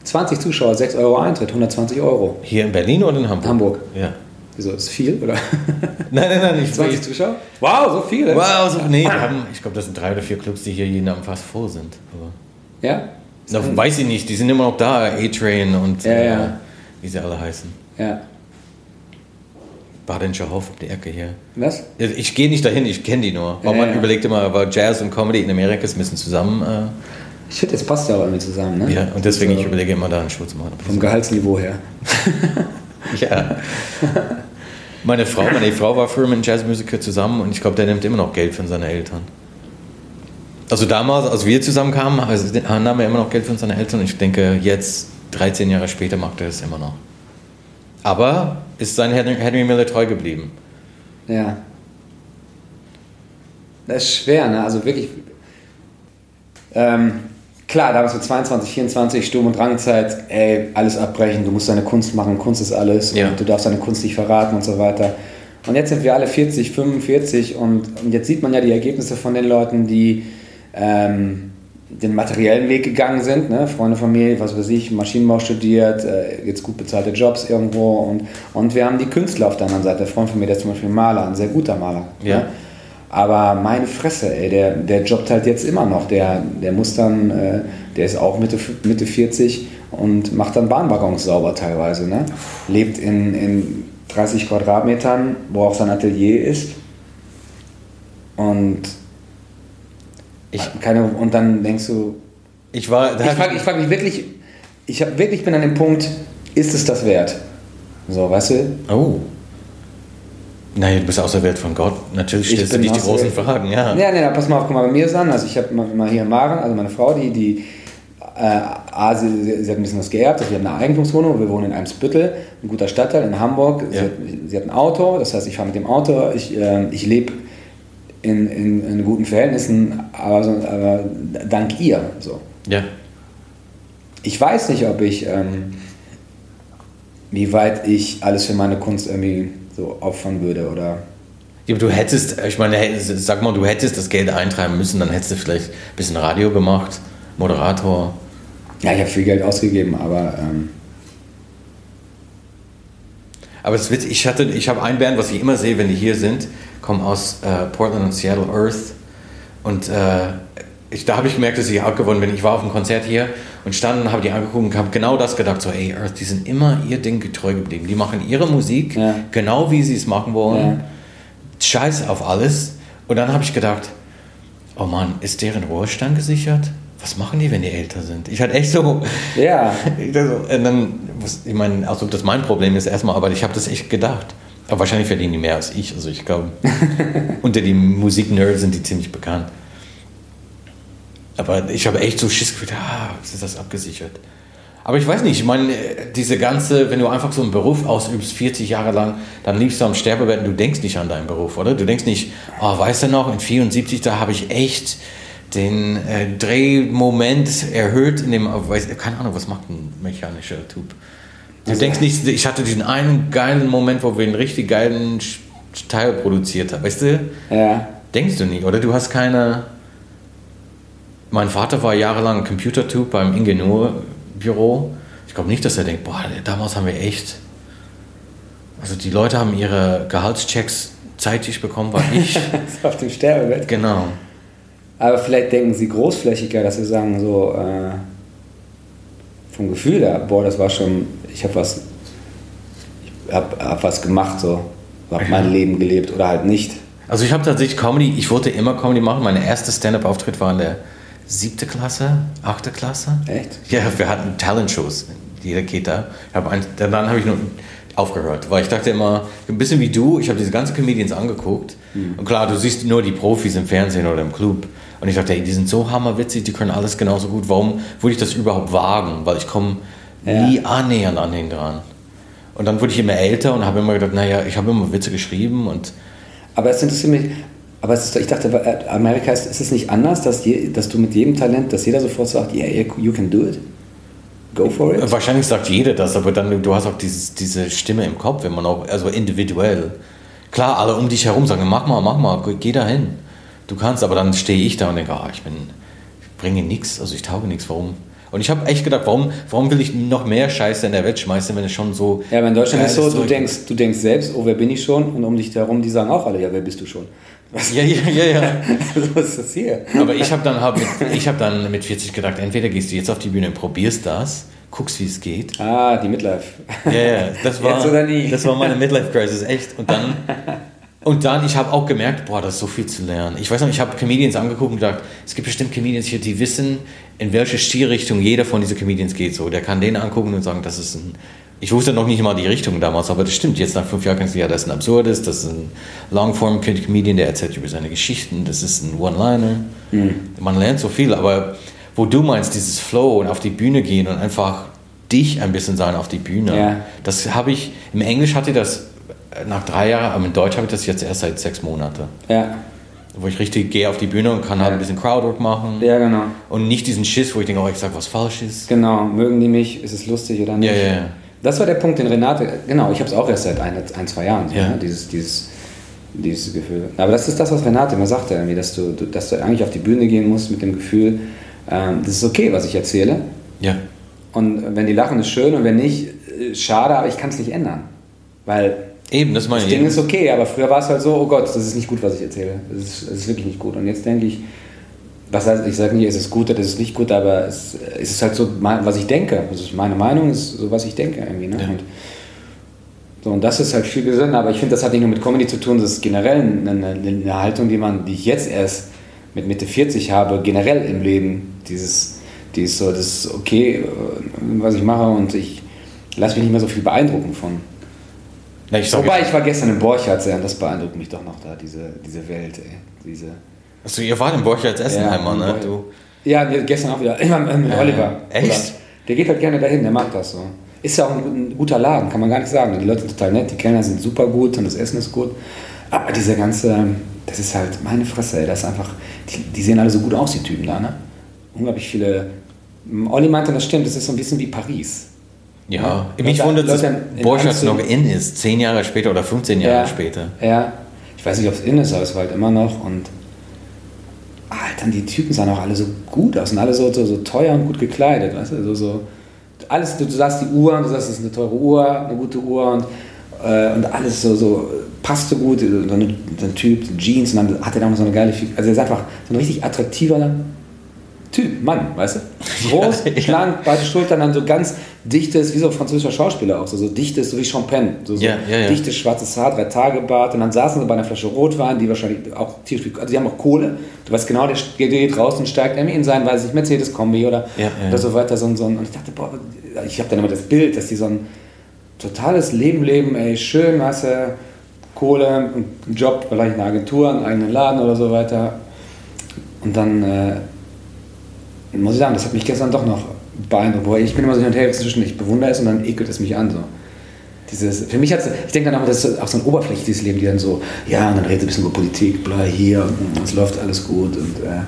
20 Zuschauer, 6 Euro Eintritt, 120 Euro. Hier in Berlin oder in Hamburg? Hamburg. Ja. Wieso, ist viel, oder? Nein, nein, nein, nicht 20 Zuschauer? Wow, so viele. Wow, so, nee, wir haben, ich glaube, das sind drei oder vier Clubs, die hier jeden Abend fast voll sind. Aber, Ja? Na, weiß ich nicht, die sind immer noch da, A-Train und Ja, äh, ja. wie sie alle heißen. Ja. Badenscher Hof um die Ecke hier. Was? Ich gehe nicht dahin, ich kenne die nur. Aber man überlegt immer, aber Jazz und Comedy in Amerika ist ein bisschen zusammen. Ich finde, das passt ja auch irgendwie zusammen, ne? Äh, ja, und deswegen, so, ich überlege immer, da einen Show zu machen. Vom Gehaltsniveau her. Ja. Meine Frau, meine Frau war früher mit einem Jazzmusiker zusammen und ich glaube, der nimmt immer noch Geld von seinen Eltern. Also damals, als wir zusammenkamen, also, nahm er immer noch Geld von seinen Eltern und ich denke, jetzt, 13 Jahre später, macht er das immer noch. Aber ist sein Henry, Henry Miller treu geblieben. Ja. Das ist schwer, ne? Also wirklich. Ähm, klar, damals mit 22, 24, Sturm- und Drangzeit, ey, alles abbrechen, du musst deine Kunst machen, Kunst ist alles Ja. und du darfst deine Kunst nicht verraten und so weiter. Und jetzt sind wir alle 40, 45 und, und jetzt sieht man ja die Ergebnisse von den Leuten, die ähm, den materiellen Weg gegangen sind, ne? Freunde, Familie, was weiß ich, Maschinenbau studiert, äh, jetzt gut bezahlte Jobs irgendwo und, und wir haben die Künstler auf der anderen Seite. Der Freund von mir, der ist zum Beispiel Maler, ein sehr guter Maler. Ja. Ne? Aber meine Fresse, ey, der, der jobbt halt jetzt immer noch. Der, der muss dann, äh, der ist auch Mitte, Mitte 40 und macht dann Bahnwaggons sauber teilweise. Ne? Lebt in, in 30 Quadratmetern, wo auch sein Atelier ist. Und, Ich, keine, und dann denkst du, ich war, da ich frage ich frag mich wirklich, ich hab, wirklich bin an dem Punkt, ist es das wert? So, weißt du? Oh. Nein, du bist auserwählt von Gott. Natürlich Ich stellst du nicht die großen auserwählt. Fragen, ja. Ja, nee, pass mal auf, guck mal, bei mir ist es anders. Ich habe mal, hier Maren, also meine Frau, die, die äh, A, sie, sie, sie hat ein bisschen was geerbt, also wir haben eine Eigentumswohnung, wir wohnen in Eimsbüttel, ein guter Stadtteil in Hamburg. Sie, Ja. hat, sie hat ein Auto, das heißt, ich fahre mit dem Auto, ich, äh, ich lebe in, in, in guten Verhältnissen, aber, so, aber dank ihr. So. Ja. Ich weiß nicht, ob ich, ähm, wie weit ich alles für meine Kunst irgendwie so opfern würde oder. Ja, du hättest, ich meine, sag mal, du hättest das Geld eintreiben müssen, dann hättest du vielleicht ein bisschen Radio gemacht, Moderator. Ja, ich habe viel Geld ausgegeben, aber ähm, Aber es witzig, ich, hatte, ich habe ein Band, was ich immer sehe, wenn die hier sind, kommen aus äh, Portland und Seattle Earth. Und äh, ich, da habe ich gemerkt, dass ich auch gewonnen bin. Ich war auf einem Konzert hier und stand und habe die angeguckt und habe genau das gedacht, so, ey, Earth, die sind immer ihr Ding getreu geblieben. Die machen ihre Musik, Ja. genau wie sie es machen wollen. Ja. Scheiß auf alles. Und dann habe ich gedacht, oh Mann, ist deren Ruhestand gesichert? Was machen die, wenn die älter sind? Ich hatte echt so, ja, und dann, ich meine, als ob das mein Problem ist erstmal, aber ich habe das echt gedacht. Aber wahrscheinlich verdienen die mehr als ich. Also ich glaube, unter den Musiknerds sind die ziemlich bekannt. Aber ich habe echt so Schiss gefühlt, ah, ist das abgesichert? Aber ich weiß nicht, ich meine, diese ganze, wenn du einfach so einen Beruf ausübst, 40 Jahre lang, dann liegst du am Sterbebett und du denkst nicht an deinen Beruf, oder? Du denkst nicht, oh, weißt du noch, in 74, da habe ich echt den äh, Drehmoment erhöht in dem, weiß, keine Ahnung, was macht ein mechanischer Typ? Du also, denkst nicht, ich hatte diesen einen geilen Moment, wo wir einen richtig geilen Teil produziert haben, weißt du? Ja. Denkst du nicht, oder? Du hast keine. Mein Vater war jahrelang Computertyp beim Ingenieurbüro. Ich glaube nicht, dass er denkt, boah, damals haben wir echt. Also die Leute haben ihre Gehaltschecks zeitig bekommen, weil ich. auf dem Sterbebett. Genau. Aber vielleicht denken sie großflächiger, dass sie sagen, so äh, vom Gefühl her, boah, das war schon, ich habe was, ich habe hab was gemacht, so, habe mein Leben gelebt oder halt nicht. Also ich habe tatsächlich Comedy, ich wollte immer Comedy machen. Mein erster Stand-up-Auftritt war in der siebte Klasse, achte Klasse. Echt? Ja, wir hatten Talent-Shows. Jeder geht da. dann habe ich nur aufgehört, weil ich dachte immer, ein bisschen wie du, ich habe diese ganzen Comedians angeguckt. Mhm. Und klar, du siehst nur die Profis im Fernsehen oder im Club. Und ich dachte, ey, die sind so hammerwitzig, die können alles genauso gut. Warum würde ich das überhaupt wagen? Weil ich komme ja. nie annähernd an den dran. Und dann wurde ich immer älter und habe immer gedacht, naja, ich habe immer Witze geschrieben und. Aber es interessiert mich, aber ist, ich dachte, äh, Amerika ist, ist es nicht anders, dass, je, dass du mit jedem Talent, dass jeder sofort sagt, yeah, you can do it? Go for it? Wahrscheinlich sagt jeder das, aber dann, du hast auch dieses, diese Stimme im Kopf, wenn man auch, also individuell. Klar, alle um dich herum sagen, mach mal, mach mal, geh da hin du kannst, aber dann stehe ich da und denke, ah, ich bin, ich bringe nichts, also ich tauge nichts, warum? Und ich habe echt gedacht, warum, warum will ich noch mehr Scheiße in der Welt schmeißen, wenn es schon so. Ja, aber in Deutschland ist so, du denkst, du denkst selbst, oh, wer bin ich schon? Und um dich herum, die sagen auch alle, ja, wer bist du schon? Was? Ja, ja, ja, ja. Was ist das hier? Aber ich habe dann, hab mit, hab dann mit 40 gedacht, entweder gehst du jetzt auf die Bühne und probierst das, guckst, wie es geht. Ah, die Midlife. Ja, ja, das war, das war meine Midlife-Crisis, echt. Und dann und dann, ich habe auch gemerkt, boah, das ist so viel zu lernen. Ich weiß noch, ich habe Comedians angeguckt und gedacht, es gibt bestimmt Comedians hier, die wissen, in welche Stilrichtung jeder von diesen Comedians geht. So, der kann den angucken und sagen, das ist ein. Ich wusste noch nicht mal die Richtung damals, aber das stimmt. Jetzt nach fünf Jahren kannst du ja, das ist ein Absurdes, das ist ein Longform-Comedian, der erzählt über seine Geschichten, das ist ein One-Liner. Mhm. Man lernt so viel, aber wo du meinst, dieses Flow und auf die Bühne gehen und einfach dich ein bisschen sein auf die Bühne, ja. das habe ich, im Englisch hatte das nach drei Jahren, aber in Deutsch habe ich das jetzt erst seit sechs Monaten. Ja. Wo ich richtig gehe auf die Bühne und kann ja. halt ein bisschen Crowdwork machen. Ja, genau. Und nicht diesen Schiss, wo ich denke, oh, ich sage was Falsches. Genau, mögen die mich, ist es lustig oder nicht? Ja, ja, ja. Das war der Punkt, den Renate, genau, ich habe es auch erst seit ein, ein zwei Jahren, ja. ne, dieses, dieses, dieses Gefühl. Aber das ist das, was Renate immer sagte, irgendwie, dass, du, dass du eigentlich auf die Bühne gehen musst mit dem Gefühl, ähm, das ist okay, was ich erzähle. Ja. Und wenn die lachen, ist schön und wenn nicht, äh, schade, aber ich kann es nicht ändern. Weil Eben, das meine ich. Das Ding ist okay, aber früher war es halt so, oh Gott, das ist nicht gut, was ich erzähle. Das ist, das ist wirklich nicht gut. Und jetzt denke ich, was heißt, ich sage nicht, es ist gut oder es ist nicht gut, aber es, es ist halt so, was ich denke. Also meine Meinung ist so, was ich denke irgendwie. Ne? Ja. Und, so, und das ist halt viel gesünder, aber ich finde, das hat nicht nur mit Comedy zu tun, das ist generell eine, eine, Haltung, die man, die ich jetzt erst mit Mitte 40 habe, generell im Leben. Dieses, dieses so, das ist okay, äh, was ich mache und ich lasse mich nicht mehr so viel beeindrucken von na, ich Wobei, ich war gestern in Borchardt sehr und das beeindruckt mich doch noch da, diese, diese Welt, ey. Diese Achso, ihr wart in Borchardt Essenheimer, ja, ne? Du. Ja, gestern auch wieder. Immer mit äh, Oliver. Echt? Der geht halt gerne dahin, der mag das so. Ist ja auch ein, guter Laden, kann man gar nicht sagen. Die Leute sind total nett, die Kellner sind super gut und das Essen ist gut. Aber diese ganze, das ist halt meine Fresse, ey. Das ist einfach, die, die sehen alle so gut aus, die Typen da, ne? Unglaublich viele. Olli meinte, das stimmt, das ist so ein bisschen wie Paris. Ja, ja. mich wundert, dass Borchardt noch in ist, zehn Jahre später oder 15 Jahre ja, später. Ja, ich weiß nicht, ob es in ist, aber es war halt immer noch und Alter, die Typen sahen auch alle so gut aus und alle so, so, so teuer und gut gekleidet, weißt du, so, so alles, du, du sagst die Uhr und du sagst, es ist eine teure Uhr, eine gute Uhr und, äh, und alles so, so passte gut, so, eine, so ein Typ, Jeans und dann hat er noch so eine geile Figur, also er ist einfach so ein richtig attraktiver Typ, Mann, weißt du? Groß, ja, schlank, beide Schultern, dann so ganz dichtes, wie so ein französischer Schauspieler auch, so, so dichtes, so wie Champagne, so, so ja, ja, dichtes schwarzes Haar, drei Tage Bart und dann saßen sie bei einer Flasche Rotwein, die wahrscheinlich auch tierisch, also die haben auch Kohle, du weißt genau, der geht raus und steigt irgendwie in sein, weiß ich, Mercedes-Kombi oder, oder so weiter, so, so, und ich dachte, boah, ich habe dann immer das Bild, dass die so ein totales Leben leben, ey, schön, weißt du, Kohle, einen Job, vielleicht eine Agentur, einen eigenen Laden oder so weiter. Und dann äh, muss ich sagen, das hat mich gestern doch noch beeindruckt. Boah, ich bin immer so hin und her zwischen, ich bewundere es und dann ekelt es mich an. So. Dieses, für mich hat ich denke dann auch, das ist auch so ein oberflächliches Leben, die dann so, ja, und dann redet ein bisschen über Politik, bla, hier, und es läuft alles gut und äh,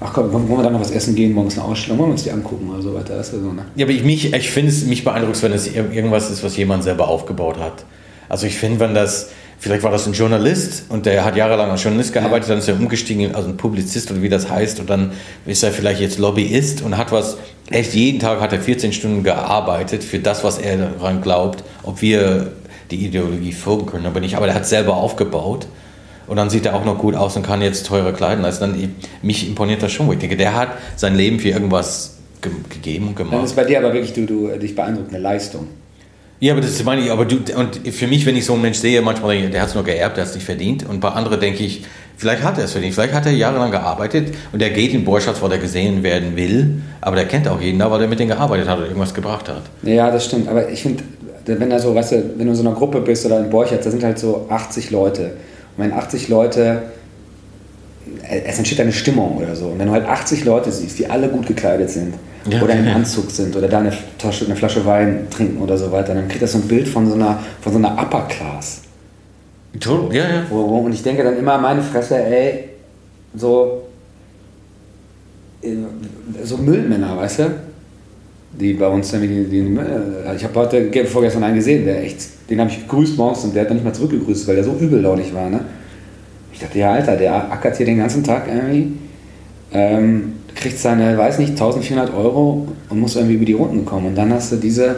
ach komm, wollen wir dann noch was essen gehen, morgens eine Ausstellung, wollen wir uns die angucken oder so weiter. Das so, ne? Ja, aber ich, mich, ich finde es mich beeindruckt, wenn es irgendwas ist, was jemand selber aufgebaut hat. Also ich finde, wenn das, vielleicht war das ein Journalist und der hat jahrelang als Journalist gearbeitet, dann ist er umgestiegen, also ein Publizist oder wie das heißt, und dann ist er vielleicht jetzt Lobbyist und hat was, echt jeden Tag hat er 14 Stunden gearbeitet für das, was er daran glaubt, ob wir die Ideologie folgen können, aber nicht, aber der hat selber aufgebaut. Und dann sieht er auch noch gut aus und kann jetzt teure Kleider leisten. Dann, mich imponiert das schon. Ich denke, der hat sein Leben für irgendwas ge gegeben und gemacht. Dann ist bei dir aber wirklich, du, du dich beeindruckt, eine Leistung. Ja, aber das meine ich, aber du, und für mich, wenn ich so einen Mensch sehe, manchmal denke ich, der hat es nur geerbt, der hat es nicht verdient. Und bei anderen denke ich, vielleicht hat er es verdient, vielleicht hat er jahrelang gearbeitet und der geht in Borschatz, weil er gesehen werden will, aber der kennt auch jeden da, weil er mit denen gearbeitet hat oder irgendwas gebracht hat. Ja, das stimmt, aber ich finde, wenn so, weißt du, wenn du in so einer Gruppe bist oder in Borchardt, da sind halt so 80 Leute. Und wenn 80 Leute, es entsteht eine Stimmung oder so. Und wenn du halt 80 Leute siehst, die alle gut gekleidet sind, ja, oder im Anzug sind oder da eine, Tasche, eine Flasche Wein trinken oder so weiter, dann kriegt das so ein Bild von so einer, von so einer Upper Class. Ja, ja. Wo, und ich denke dann immer, meine Fresse, ey, so, äh, so Müllmänner, weißt du? Die bei uns, die, die, die äh, ich habe heute, vorgestern einen gesehen, der echt, den habe ich gegrüßt morgens und der hat dann nicht mal zurückgegrüßt, weil der so übellaunig war, ne? Ich dachte, ja, Alter, der ackert hier den ganzen Tag irgendwie. Ähm, kriegt seine, weiß nicht, 1400 Euro und muss irgendwie über die Runden kommen. Und dann hast du diese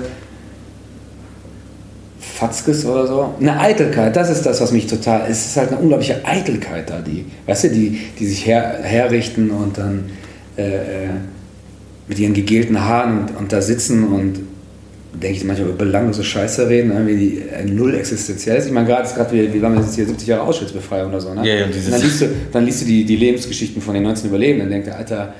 Fatzkes oder so. Eine Eitelkeit, das ist das, was mich total. Es ist halt eine unglaubliche Eitelkeit da, die, weißt du, die, die sich her, herrichten und dann äh, äh mit ihren gegelten Haaren und, und da sitzen und denke ich manchmal über belanglose Scheiße reden, irgendwie die äh, null existenziell ist. Ich meine, gerade ist gerade wie, wie waren wir jetzt hier 70 Jahre Auschwitzbefreiung oder so, ne? Ja, ja, und, und dann liest du, dann liest du die, die Lebensgeschichten von den 19 Überlebenden und denkst, Alter,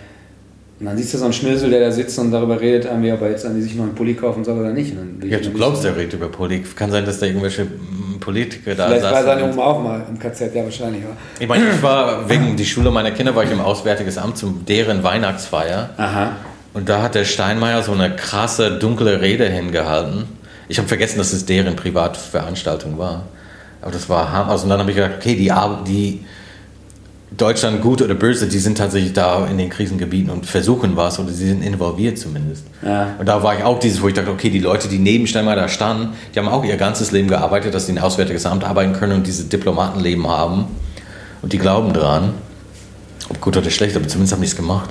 und dann siehst du so einen Schnösel, der da sitzt und darüber redet, irgendwie, ob er jetzt an die sich noch einen Pulli kaufen soll oder nicht. ja, du glaubst, er redet über Pulli. Kann sein, dass da irgendwelche Politiker da Vielleicht war seine Oma auch mal im KZ, ja wahrscheinlich. Ja. Ich meine, ich war wegen die Schule meiner Kinder, war ich im Auswärtiges Amt zum deren Weihnachtsfeier. Aha. Und da hat der Steinmeier so eine krasse, dunkle Rede hingehalten. Ich habe vergessen, dass es deren Privatveranstaltung war. Aber das war Hammer. Also, und dann habe ich gedacht, okay, die, die Deutschland gut oder böse, die sind tatsächlich da in den Krisengebieten und versuchen was oder sie sind involviert zumindest. Ja. Und da war ich auch dieses, wo ich dachte, okay, die Leute, die neben Steinmeier da standen, die haben auch ihr ganzes Leben gearbeitet, dass sie in Auswärtiges Amt arbeiten können und dieses Diplomatenleben haben. Und die glauben dran. Ob gut oder schlecht, aber zumindest haben die es gemacht.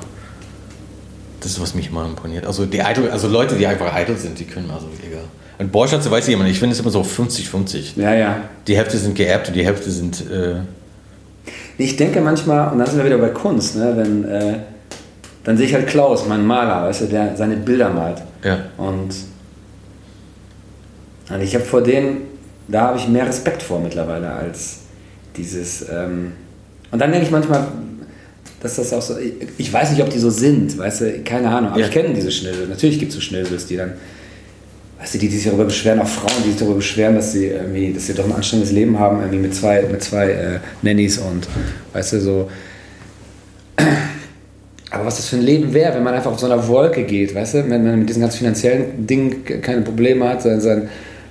Das ist, was mich immer imponiert. Also, die eitel, also Leute, die einfach eitel sind, die können also egal. Und Borschatze weiß ich immer nicht, ich finde es immer so 50-50. Ja, ja. Die Hälfte sind geerbt und die Hälfte sind. Äh ich denke manchmal, und dann sind wir wieder bei Kunst, ne, wenn. Äh, dann sehe ich halt Klaus, meinen Maler, weißt du, der seine Bilder malt. Ja. Und, und ich habe vor denen, da habe ich mehr Respekt vor mittlerweile als dieses. Ähm, und dann denke ich manchmal, dass das auch so. Ich weiß nicht, ob die so sind, weißt du, keine Ahnung. Aber ja. ich kenne diese Schnösel. Natürlich gibt es so Schnösels, die dann. Weißt du, die, die sich darüber beschweren, auch Frauen, die sich darüber beschweren, dass sie irgendwie, dass sie doch ein anstrengendes Leben haben, irgendwie mit zwei, mit zwei äh, Nannies und weißt du, so. Aber was das für ein Leben wäre, wenn man einfach auf so einer Wolke geht, weißt du, wenn man mit diesen ganz finanziellen Dingen keine Probleme hat, sein, sein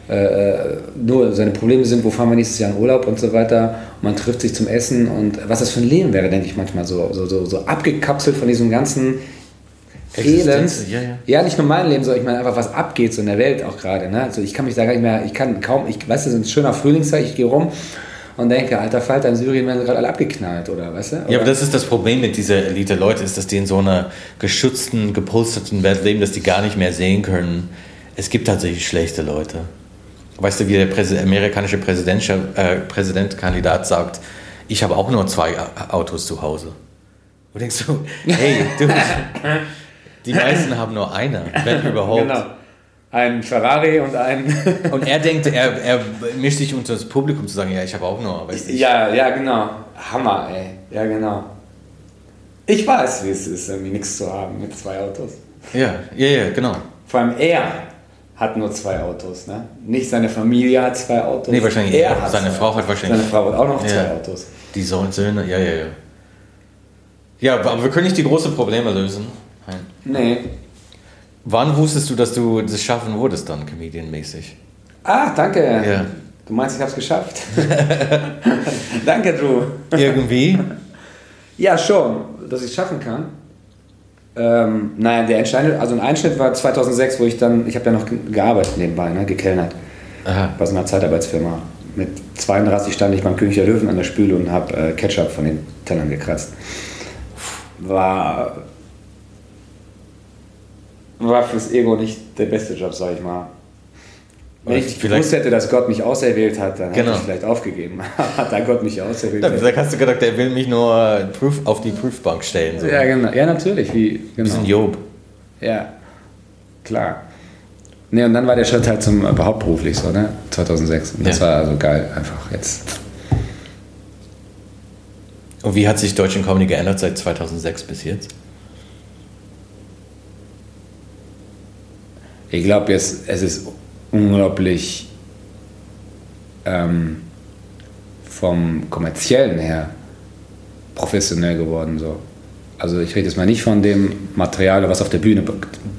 äh, nur seine Probleme sind, wo fahren wir nächstes Jahr in Urlaub und so weiter. Und man trifft sich zum Essen und was das für ein Leben wäre, denke ich manchmal so, so, so, so abgekapselt von diesem ganzen Elend. Ja, ja. ja, nicht nur mein Leben, sondern ich meine einfach, was abgeht so in der Welt auch gerade. Ne? Also ich kann mich da gar nicht mehr, ich kann kaum, ich weiß, es ist ein schöner Frühlingszeit, ich gehe rum und denke, alter Falter, in Syrien werden gerade alle abgeknallt, oder weißt du? Oder? Ja, aber das ist das Problem mit dieser Elite Leute, ist, dass die in so einer geschützten, gepolsterten Welt leben, dass die gar nicht mehr sehen können. Es gibt tatsächlich schlechte Leute. Weißt du, wie der Präsid amerikanische äh, Präsidentkandidat sagt, ich habe auch nur zwei Autos zu Hause. Und denkst du, hey, du, die meisten haben nur eine, wenn überhaupt. Genau. Ein Ferrari und ein. und er denkt, er, er mischt sich unter das Publikum zu sagen, ja, ich habe auch nur, weißt du. Ja, ja, genau. Hammer, ey. Ja, genau. Ich weiß, wie es ist, irgendwie nichts zu haben mit zwei Autos. Ja, ja, ja, genau. Vor allem er hat nur zwei Autos. Ne? Nicht seine Familie hat zwei Autos. Nee, wahrscheinlich er er. hat Seine Frau hat wahrscheinlich- Seine Frau hat auch noch Ja. zwei Autos. Die Sohn- Söhne, ja, ja, ja. Ja, aber wir können nicht die großen Probleme lösen. Hein. Nee. Wann wusstest du, dass du das schaffen würdest dann, Comedian-mäßig? Ah, danke. Ja. Du meinst, ich habe es geschafft? danke, Drew. Irgendwie? Ja, schon, dass ich es schaffen kann. Ähm, naja, der entscheidende, also ein Einschnitt war 2006, wo ich dann, ich habe ja noch ge- gearbeitet nebenbei, ne, gekellnert, Aha. bei so einer Zeitarbeitsfirma. Mit 32 stand ich beim König der Löwen an der Spüle und habe äh, Ketchup von den Tellern gekratzt. War, war fürs Ego nicht der beste Job, sag ich mal. Wenn ich Vielleicht- gewusst hätte, dass Gott mich auserwählt hat, dann hätte Genau. ich vielleicht aufgegeben. hat da Gott mich auserwählt. Da, da hast du gedacht, der will mich nur auf die Prüfbank stellen. So. ja, genau. ja, natürlich. Wie, genau. Bisschen Job. Ja, klar. Ne, und dann war der Schritt halt zum äh, hauptberuflich so, ne? 2006. Und das Ja. war also geil, einfach jetzt. Und wie hat sich Deutschen Comedy geändert seit 2006 bis jetzt? Ich glaube, jetzt es ist unglaublich ähm, vom kommerziellen her professionell geworden. So. Also ich rede jetzt mal nicht von dem Material, was auf der Bühne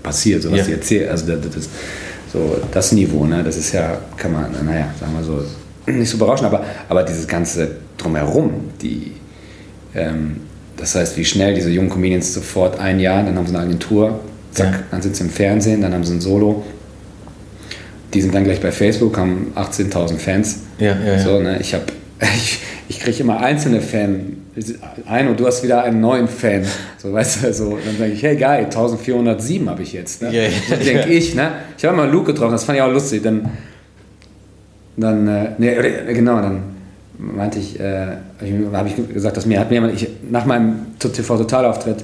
passiert, so was Ja. sie erzählt. Also das, das, so das Niveau, ne? das ist ja, kann man, naja, sagen wir so, nicht so berauschend, aber, aber dieses ganze drumherum, die, ähm, das heißt, wie schnell diese jungen Comedians sofort ein Jahr, dann haben sie eine Agentur, zack, Ja. dann sind sie im Fernsehen, dann haben sie ein Solo. Die sind dann gleich bei Facebook, haben 18.000 Fans. Ja, ja, ja. So, ne? Ich, ich, ich kriege immer einzelne Fan ein und du hast wieder einen neuen Fan. So, weißt du, so, dann sage ich, hey geil, 1407 habe ich jetzt. Ne? Ja, so denke ja. ich. Ne? Ich habe mal Luke getroffen, das fand ich auch lustig. Dann, dann äh, nee, genau, dann meinte ich, äh, habe ich gesagt, dass mir hat mir jemand, ich, nach meinem TV-Totalauftritt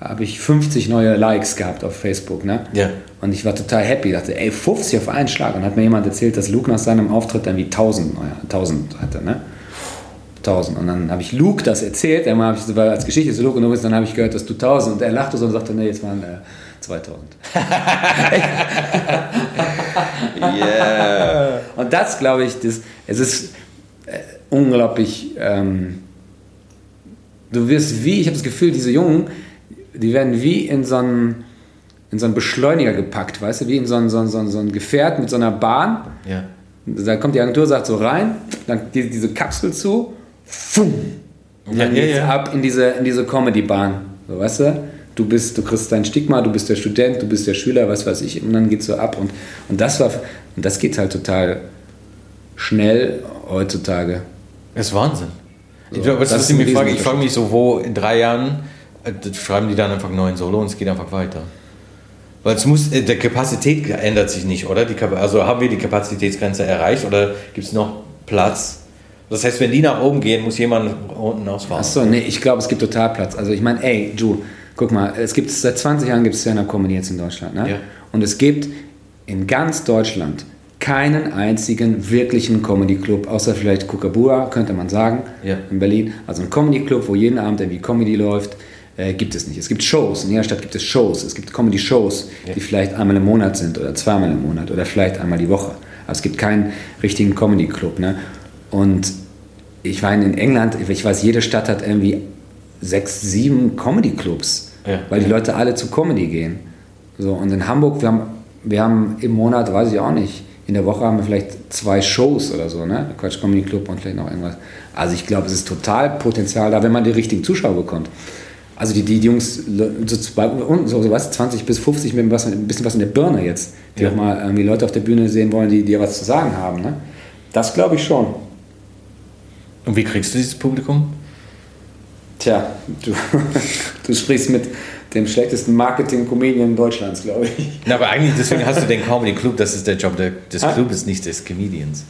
habe ich 50 neue Likes gehabt auf Facebook. Ne? Ja. Und ich war total happy, dachte, ey, 50 auf einen Schlag. Und hat mir jemand erzählt, dass Luke nach seinem Auftritt dann wie 1000, neue, 1000 hatte, ne? 1000. Und dann habe ich Luke das erzählt, einmal habe ich weil als Geschichte zu Luke und übrigens, dann habe ich gehört, dass du 1000. Und er lachte so und sagte, nee, jetzt waren äh, 2000. Yeah. Und das, glaube ich, das, es ist äh, unglaublich. Ähm, du wirst wie, ich habe das Gefühl, diese Jungen, die werden wie in so einen, in so einen Beschleuniger gepackt, weißt du, wie in so ein, so, ein, so, ein, so ein Gefährt mit so einer Bahn. ja. Da kommt die Agentur, sagt so rein, dann die, diese Kapsel zu, fumm, und dann Ja, geht's ja. ab in diese, in diese Comedy-Bahn. So, weißt du? Du bist, du kriegst dein Stigma, du bist der Student, du bist der Schüler, was weiß ich, und dann geht's so ab. Und, und das war, und das geht halt total schnell heutzutage. Das ist Wahnsinn. So, ich, das was ist mich frage, ich frage mich so, wo in drei Jahren das schreiben die dann einfach einen neuen Solo und es geht einfach weiter. Weil es muss, äh, der Kapazität ändert sich nicht, oder? Die, also haben wir die Kapazitätsgrenze erreicht oder gibt es noch Platz? Das heißt, wenn die nach oben gehen, muss jemand unten ausfahren. Achso, nee, ich glaube, es gibt total Platz. Also ich meine, ey, Ju, guck mal, es gibt seit 20 Jahren gibt es Stand-Up-Comedy jetzt in Deutschland. Ne? Ja. Und es gibt in ganz Deutschland keinen einzigen wirklichen Comedy-Club, außer vielleicht Kukabura, könnte man sagen, Ja. in Berlin. Also ein Comedy-Club, wo jeden Abend irgendwie Comedy läuft, äh, gibt es nicht. Es gibt Shows, in jeder Stadt gibt es Shows. Es gibt Comedy-Shows, Ja. die vielleicht einmal im Monat sind oder zweimal im Monat oder vielleicht einmal die Woche. Aber es gibt keinen richtigen Comedy-Club. Ne? Und ich war in England, ich weiß, jede Stadt hat irgendwie sechs, sieben Comedy-Clubs, Ja. weil die Leute alle zu Comedy gehen. So, und in Hamburg, wir haben, wir haben im Monat, weiß ich auch nicht, in der Woche haben wir vielleicht zwei Shows oder so, ne? Quatsch Comedy Club und vielleicht noch irgendwas. Also ich glaube, es ist total Potenzial da, wenn man die richtigen Zuschauer bekommt. Also die, die Jungs, so, so, so was, 20 bis 50 mit was, ein bisschen was in der Birne jetzt, die Ja. auch mal irgendwie Leute auf der Bühne sehen wollen, die dir was zu sagen haben. Ne? Das glaube ich schon. Und wie kriegst du dieses Publikum? Tja, du, du sprichst mit dem schlechtesten Marketing-Comedian Deutschlands, glaube ich. Na, aber eigentlich, deswegen hast du den Comedy Club, das ist der Job des Ah. Clubes, nicht des Comedians.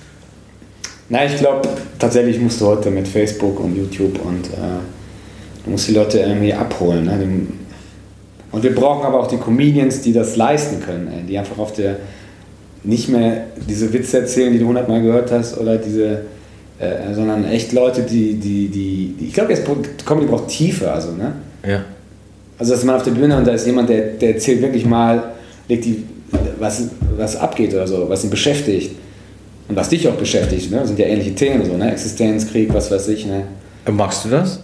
Nein, ich glaube, tatsächlich musst du heute mit Facebook und YouTube und äh, du musst die Leute irgendwie abholen. Ne? Und wir brauchen aber auch die Comedians, die das leisten können, ey, die einfach auf der nicht mehr diese Witze erzählen, die du hundertmal gehört hast, oder diese, äh, sondern echt Leute, die, die, die, die ich glaube, jetzt Comedy braucht Tiefe, also, ne? Ja. Also, dass man auf der Bühne und da ist jemand, der, der erzählt wirklich mal, legt die, was, was abgeht oder so, was ihn beschäftigt. Und was dich auch beschäftigt, ne? Das sind ja ähnliche Themen, so, ne? Existenz, Krieg, was weiß ich, ne? Magst du das?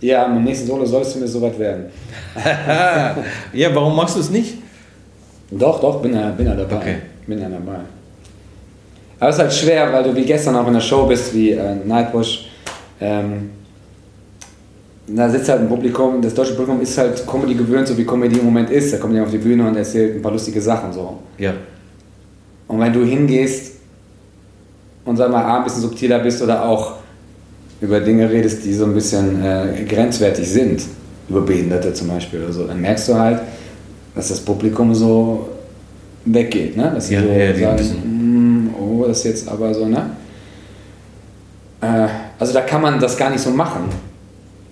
Ja, im nächsten Solo soll es zumindest soweit werden. ja, warum machst du es nicht? Doch, doch, bin ja, bin ja dabei. Okay. Bin ja dabei. Aber es ist halt schwer, weil du wie gestern auch in der Show bist, wie äh, Nightwash. Ähm, da sitzt halt ein Publikum, das deutsche Publikum ist halt Comedy gewöhnt, so wie Comedy im Moment ist. Da kommt jemand auf die Bühne und erzählt ein paar lustige Sachen. So. Ja. Und wenn du hingehst und sag mal, A, ein bisschen subtiler bist oder auch über Dinge redest, die so ein bisschen äh, grenzwertig sind, über Behinderte zum Beispiel oder so, dann merkst du halt, dass das Publikum so weggeht, ne? Dass sie Ja, so ja, sagen. "Mm, oh, das ist jetzt aber so, ne? Äh, also da kann man das gar nicht so machen.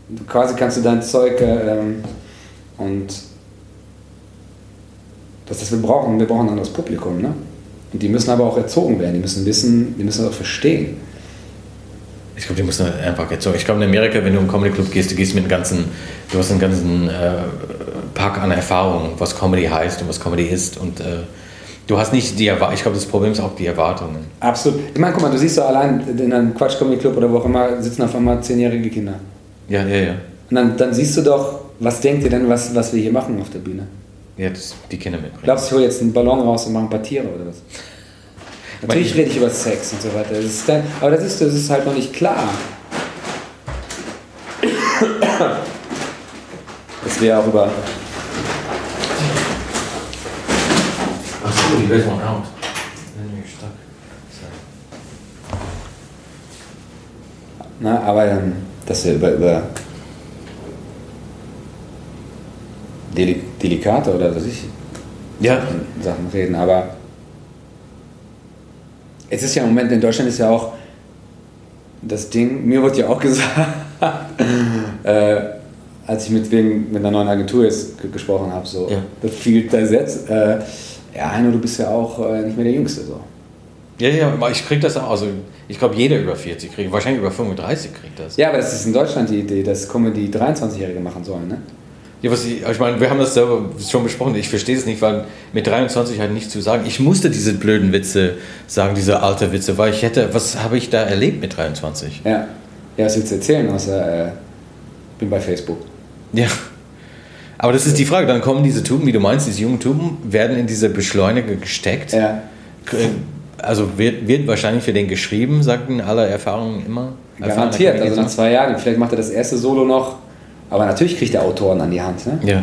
Du, quasi kannst du dein Zeug äh, ähm, und das ist, wir brauchen, wir brauchen ein anderes Publikum, ne? Und die müssen aber auch erzogen werden, die müssen wissen, die müssen auch verstehen. Ich glaube, die müssen halt einfach jetzt so. Ich glaube, in Amerika, wenn du in einen Comedy Club gehst, du gehst mit einem ganzen, du hast einen ganzen äh, Pack an Erfahrungen, was Comedy heißt und was Comedy ist. Und äh, du hast nicht die Erwartungen. Ich glaube, das Problem ist auch die Erwartungen. Absolut. Ich meine, guck mal, du siehst so allein in einem Quatsch Comedy Club oder wo auch immer sitzen auf einmal zehnjährige Kinder. Ja, ja, ja. Und dann, dann siehst du doch, was denkt ihr denn, was, was wir hier machen auf der Bühne? Ja, das, die Kinder mitbringen. Glaubst du, ich hole jetzt einen Ballon raus und mache ein paar Tiere oder was? Natürlich rede ich über Sex und so weiter. Das dann, aber das ist, das ist halt noch nicht klar. Dass wir auch über. Achso, die Welt out. You're stuck. Na, aber ähm, dass wir über, über Deli delikate oder was ich Ja. Sachen reden, aber es ist ja im Moment in Deutschland ist ja auch das Ding, mir wurde ja auch gesagt, äh, als ich mit wem mit einer neuen Agentur jetzt ge- gesprochen habe, so, Ja. das fiel der Satz, äh, ja, Heino, du bist ja auch äh, nicht mehr der Jüngste, so. Ja, ja, aber ich krieg das auch. Also, ich glaube, jeder über 40 kriegt, wahrscheinlich über 35 kriegt das. Ja, aber das ist in Deutschland die Idee, dass Comedy 23-Jährige machen sollen, ne? Ja, was ich, ich meine, wir haben das selber schon besprochen. Ich verstehe es nicht, weil mit 23 halt nichts zu sagen. Ich musste diese blöden Witze sagen, diese alte Witze, weil ich hätte, was habe ich da erlebt mit 23? Ja. Ja, was willst du erzählen, außer, äh, bin bei Facebook. Ja. Aber das ist die Frage. Dann kommen diese Tuben, wie du meinst, diese jungen Tuben, werden in diese Beschleuniger gesteckt. Ja. Also wird, wird wahrscheinlich für den geschrieben, sagten alle Erfahrungen immer. Garantiert, also nach zwei Jahren. Vielleicht macht er das erste Solo noch, aber natürlich kriegt er Autoren an die Hand. Ne? Ja.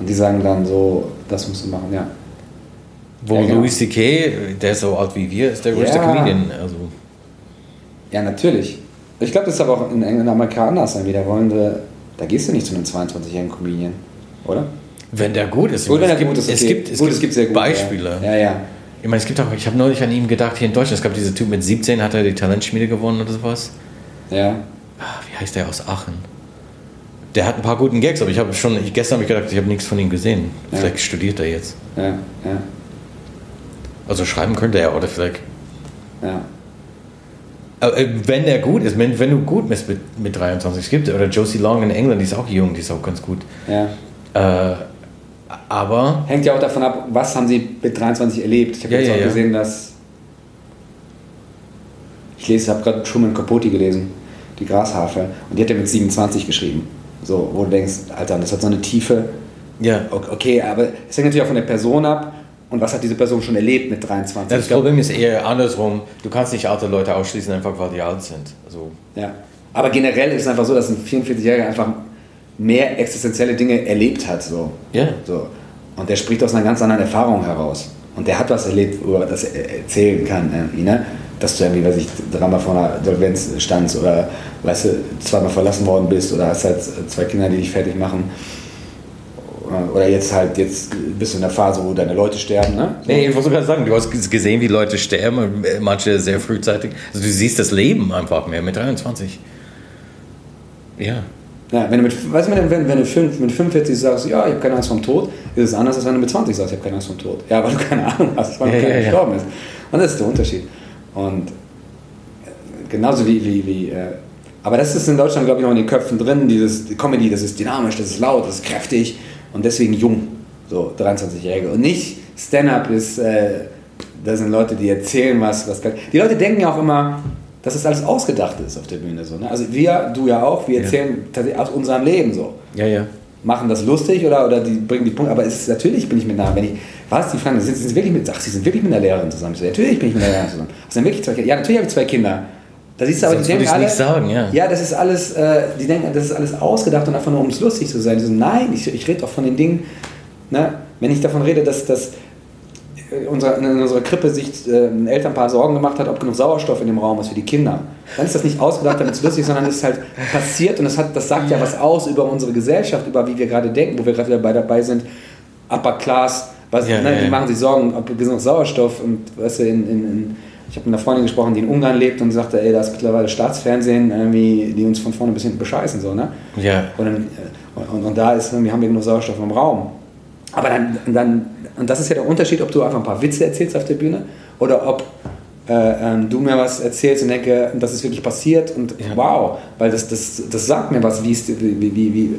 Und die sagen dann so, das musst du machen, ja. Wo Ja, genau. Louis C.K., der ist so alt wie wir, ist der größte Ja. Comedian. Also, Ja, natürlich. Ich glaube, das ist aber auch in England Amerika anders sein. Wieder wollen wir, da gehst du nicht zu einem 22-jährigen Comedian, oder? wenn der gut ist. Gut, wenn es er gibt, gut ist, es okay. gibt, es Gut, gibt, es gibt sehr gute, Beispiele. Ja, ja. ja. Ich meine, es gibt auch, ich habe neulich an ihm gedacht, hier in Deutschland, es gab diese Typ mit 17, hat er die Talentschmiede gewonnen oder sowas. ja. Ah, Wie heißt der aus Aachen? Der hat ein paar guten Gags, aber ich habe schon, ich, gestern habe ich gedacht, ich habe nichts von ihm gesehen. Ja. Vielleicht studiert er jetzt. Ja, ja, Also schreiben könnte er oder vielleicht. ja. Aber, äh, wenn der gut ist, wenn, wenn du gut bist mit, mit 23, es gibt, oder Josie Long in England, die ist auch jung, die ist auch ganz gut. ja. Äh, aber, Hängt ja auch davon ab, was haben sie mit 23 erlebt. Ich habe Ja, jetzt auch ja. gesehen, dass. Ich lese, habe gerade Truman Capote gelesen, die Grasharfe, und die hat er mit 27 geschrieben. So, wo du denkst, Alter, das hat so eine Tiefe. ja, Okay, aber es hängt natürlich auch von der Person ab und was hat diese Person schon erlebt mit 23. das glaub, Problem ist eher andersrum. Du kannst nicht alte Leute ausschließen, einfach weil die alt sind. Also, ja. Aber generell ist es einfach so, dass ein 44-Jähriger einfach mehr existenzielle Dinge erlebt hat. So. ja. So. Und der spricht aus einer ganz anderen Erfahrung heraus. Und der hat was erlebt, wo er das er- erzählen kann. Irgendwie, ne? Dass du irgendwie, weiß ich, dreimal vor einer Solvenz standst oder, weißt du, zweimal verlassen worden bist oder hast halt zwei Kinder, die dich fertig machen. Oder jetzt halt, jetzt bist du in der Phase, wo deine Leute sterben. Ne? So. Nee, ich wollte gerade sagen, du hast gesehen, wie Leute sterben, manche sehr frühzeitig. Also du siehst das Leben einfach mehr mit 23. Ja. Ja, wenn du mit, weißt du, wenn, wenn, wenn du fünf, mit 45 sagst, ja, ich habe keine Angst vom Tod, ist es anders, als wenn du mit 20 sagst, ich habe keine Angst vom Tod. Ja, weil du keine Ahnung hast, weil Ja, du ja, ja. gestorben ist. Und das ist der Unterschied. Und äh, genauso wie, wie, wie äh, aber das ist in Deutschland, glaube ich, noch in den Köpfen drin, dieses die Comedy, das ist dynamisch, das ist laut, das ist kräftig und deswegen jung, so 23-Jährige. Und nicht Stand-up ist, äh, da sind Leute, die erzählen was, was. Die Leute denken ja auch immer, dass das alles ausgedacht ist auf der Bühne. So, ne? Also wir, du ja auch, wir Ja. erzählen tatsächlich aus unserem Leben so. Ja, ja. Machen das lustig oder, oder die bringen die Punkte, aber es natürlich bin ich mit einer, wenn ich, was, die fragen, sind, sind Sie wirklich mit, ach, Sie sind wirklich mit einer Lehrerin zusammen? Ich so, natürlich bin ich mit einer Lehrerin zusammen. Hast du wirklich zwei Kinder? Ja, natürlich habe ich zwei Kinder. Da siehst du aber, die denken alle, nicht sagen, ja. ja, das ist alles, äh, die denken, das ist alles ausgedacht und einfach nur, um es lustig zu sein. Die so, nein, ich, ich rede auch von den Dingen, ne? wenn ich davon rede, dass, dass äh, unsere, in unserer Krippe sich äh, ein Elternpaar Sorgen gemacht hat, ob genug Sauerstoff in dem Raum ist für die Kinder. Dann ist das nicht ausgedacht, damit es lustig ist, sondern es ist halt passiert und das, hat, das sagt ja was aus über unsere Gesellschaft, über wie wir gerade denken, wo wir gerade dabei, dabei sind. Upper Class, was, Ja, ne, ja, die machen sich Sorgen, ob genug Sauerstoff und weißt du, in, in, in, ich habe mit einer Freundin gesprochen, die in Ungarn lebt und sagte, ey, da ist mittlerweile Staatsfernsehen, irgendwie, die uns von vorne bis hinten bescheißen. So, ne? Ja. Und, dann, äh, und, und da ist, irgendwie haben wir genug Sauerstoff im Raum. Aber dann, dann, und das ist ja der Unterschied, ob du einfach ein paar Witze erzählst auf der Bühne oder ob äh, ähm, du mir was erzählst und denke, das ist wirklich passiert und Ja. wow, weil das, das, das sagt mir was, wie ist, die- wie, wie, wie,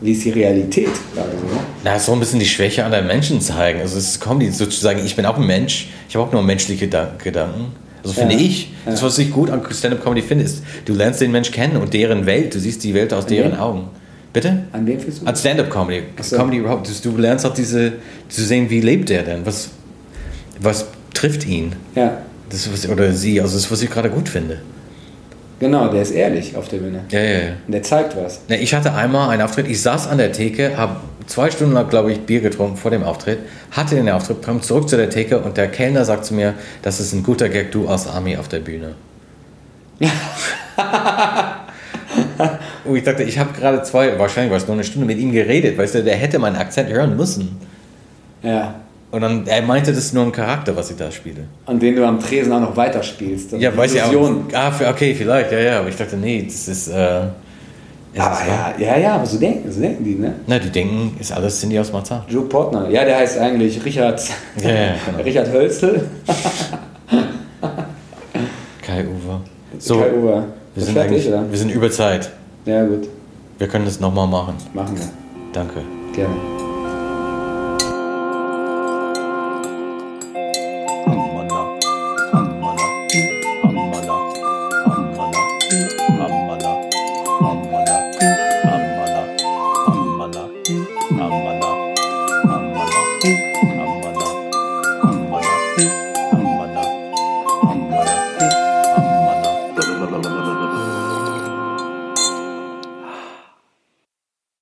wie ist die Realität. Also, ne? Na, so ein bisschen die Schwäche anderen Menschen zeigen. Also es ist Comedy sozusagen, ich bin auch ein Mensch, ich habe auch nur menschliche Gedan- Gedanken. Also finde Ja. ich, das was ich gut an Stand-Up-Comedy finde, ist, du lernst den Mensch kennen und deren Welt, du siehst die Welt aus deren wem? Augen. Bitte? An wen fühlst du? An Stand-Up-Comedy. so. Comedy überhaupt. Du, du lernst auch diese, zu sehen, wie lebt der denn? Was, was trifft ihn? ja, Das was, oder sie, also das ist, was ich gerade gut finde. genau, der ist ehrlich auf der Bühne. Ja, ja, ja. Und der zeigt was. Na, ich hatte einmal einen Auftritt, ich saß an der Theke, habe zwei Stunden lang, glaube ich, Bier getrunken vor dem Auftritt, hatte den Auftritt, kam zurück zu der Theke und der Kellner sagt zu mir, das ist ein guter Gag, du aus Army auf der Bühne. und ich dachte, ich habe gerade zwei, wahrscheinlich war es nur eine Stunde mit ihm geredet, weißt du, der hätte meinen Akzent hören müssen. Ja. Und dann, er meinte, das ist nur ein Charakter, was ich da spiele. An den du am Tresen auch noch weiterspielst. Ja, weiß ich auch. Ah, okay, vielleicht, ja, ja, aber ich dachte, nee, das ist, äh, es Aber ist- ja, ja, ja, aber so denken, so denken die, ne? Na, die denken, ist alles Cindy aus Marzahn. Joe Portner. Ja, der heißt eigentlich Richard, Ja, ja, genau. Richard Hölzel. Kai Uwe. So, Kai Uwe. wir sind, wir sind über Zeit. Ja, gut. Wir können das nochmal machen. Machen wir. Danke. Gerne.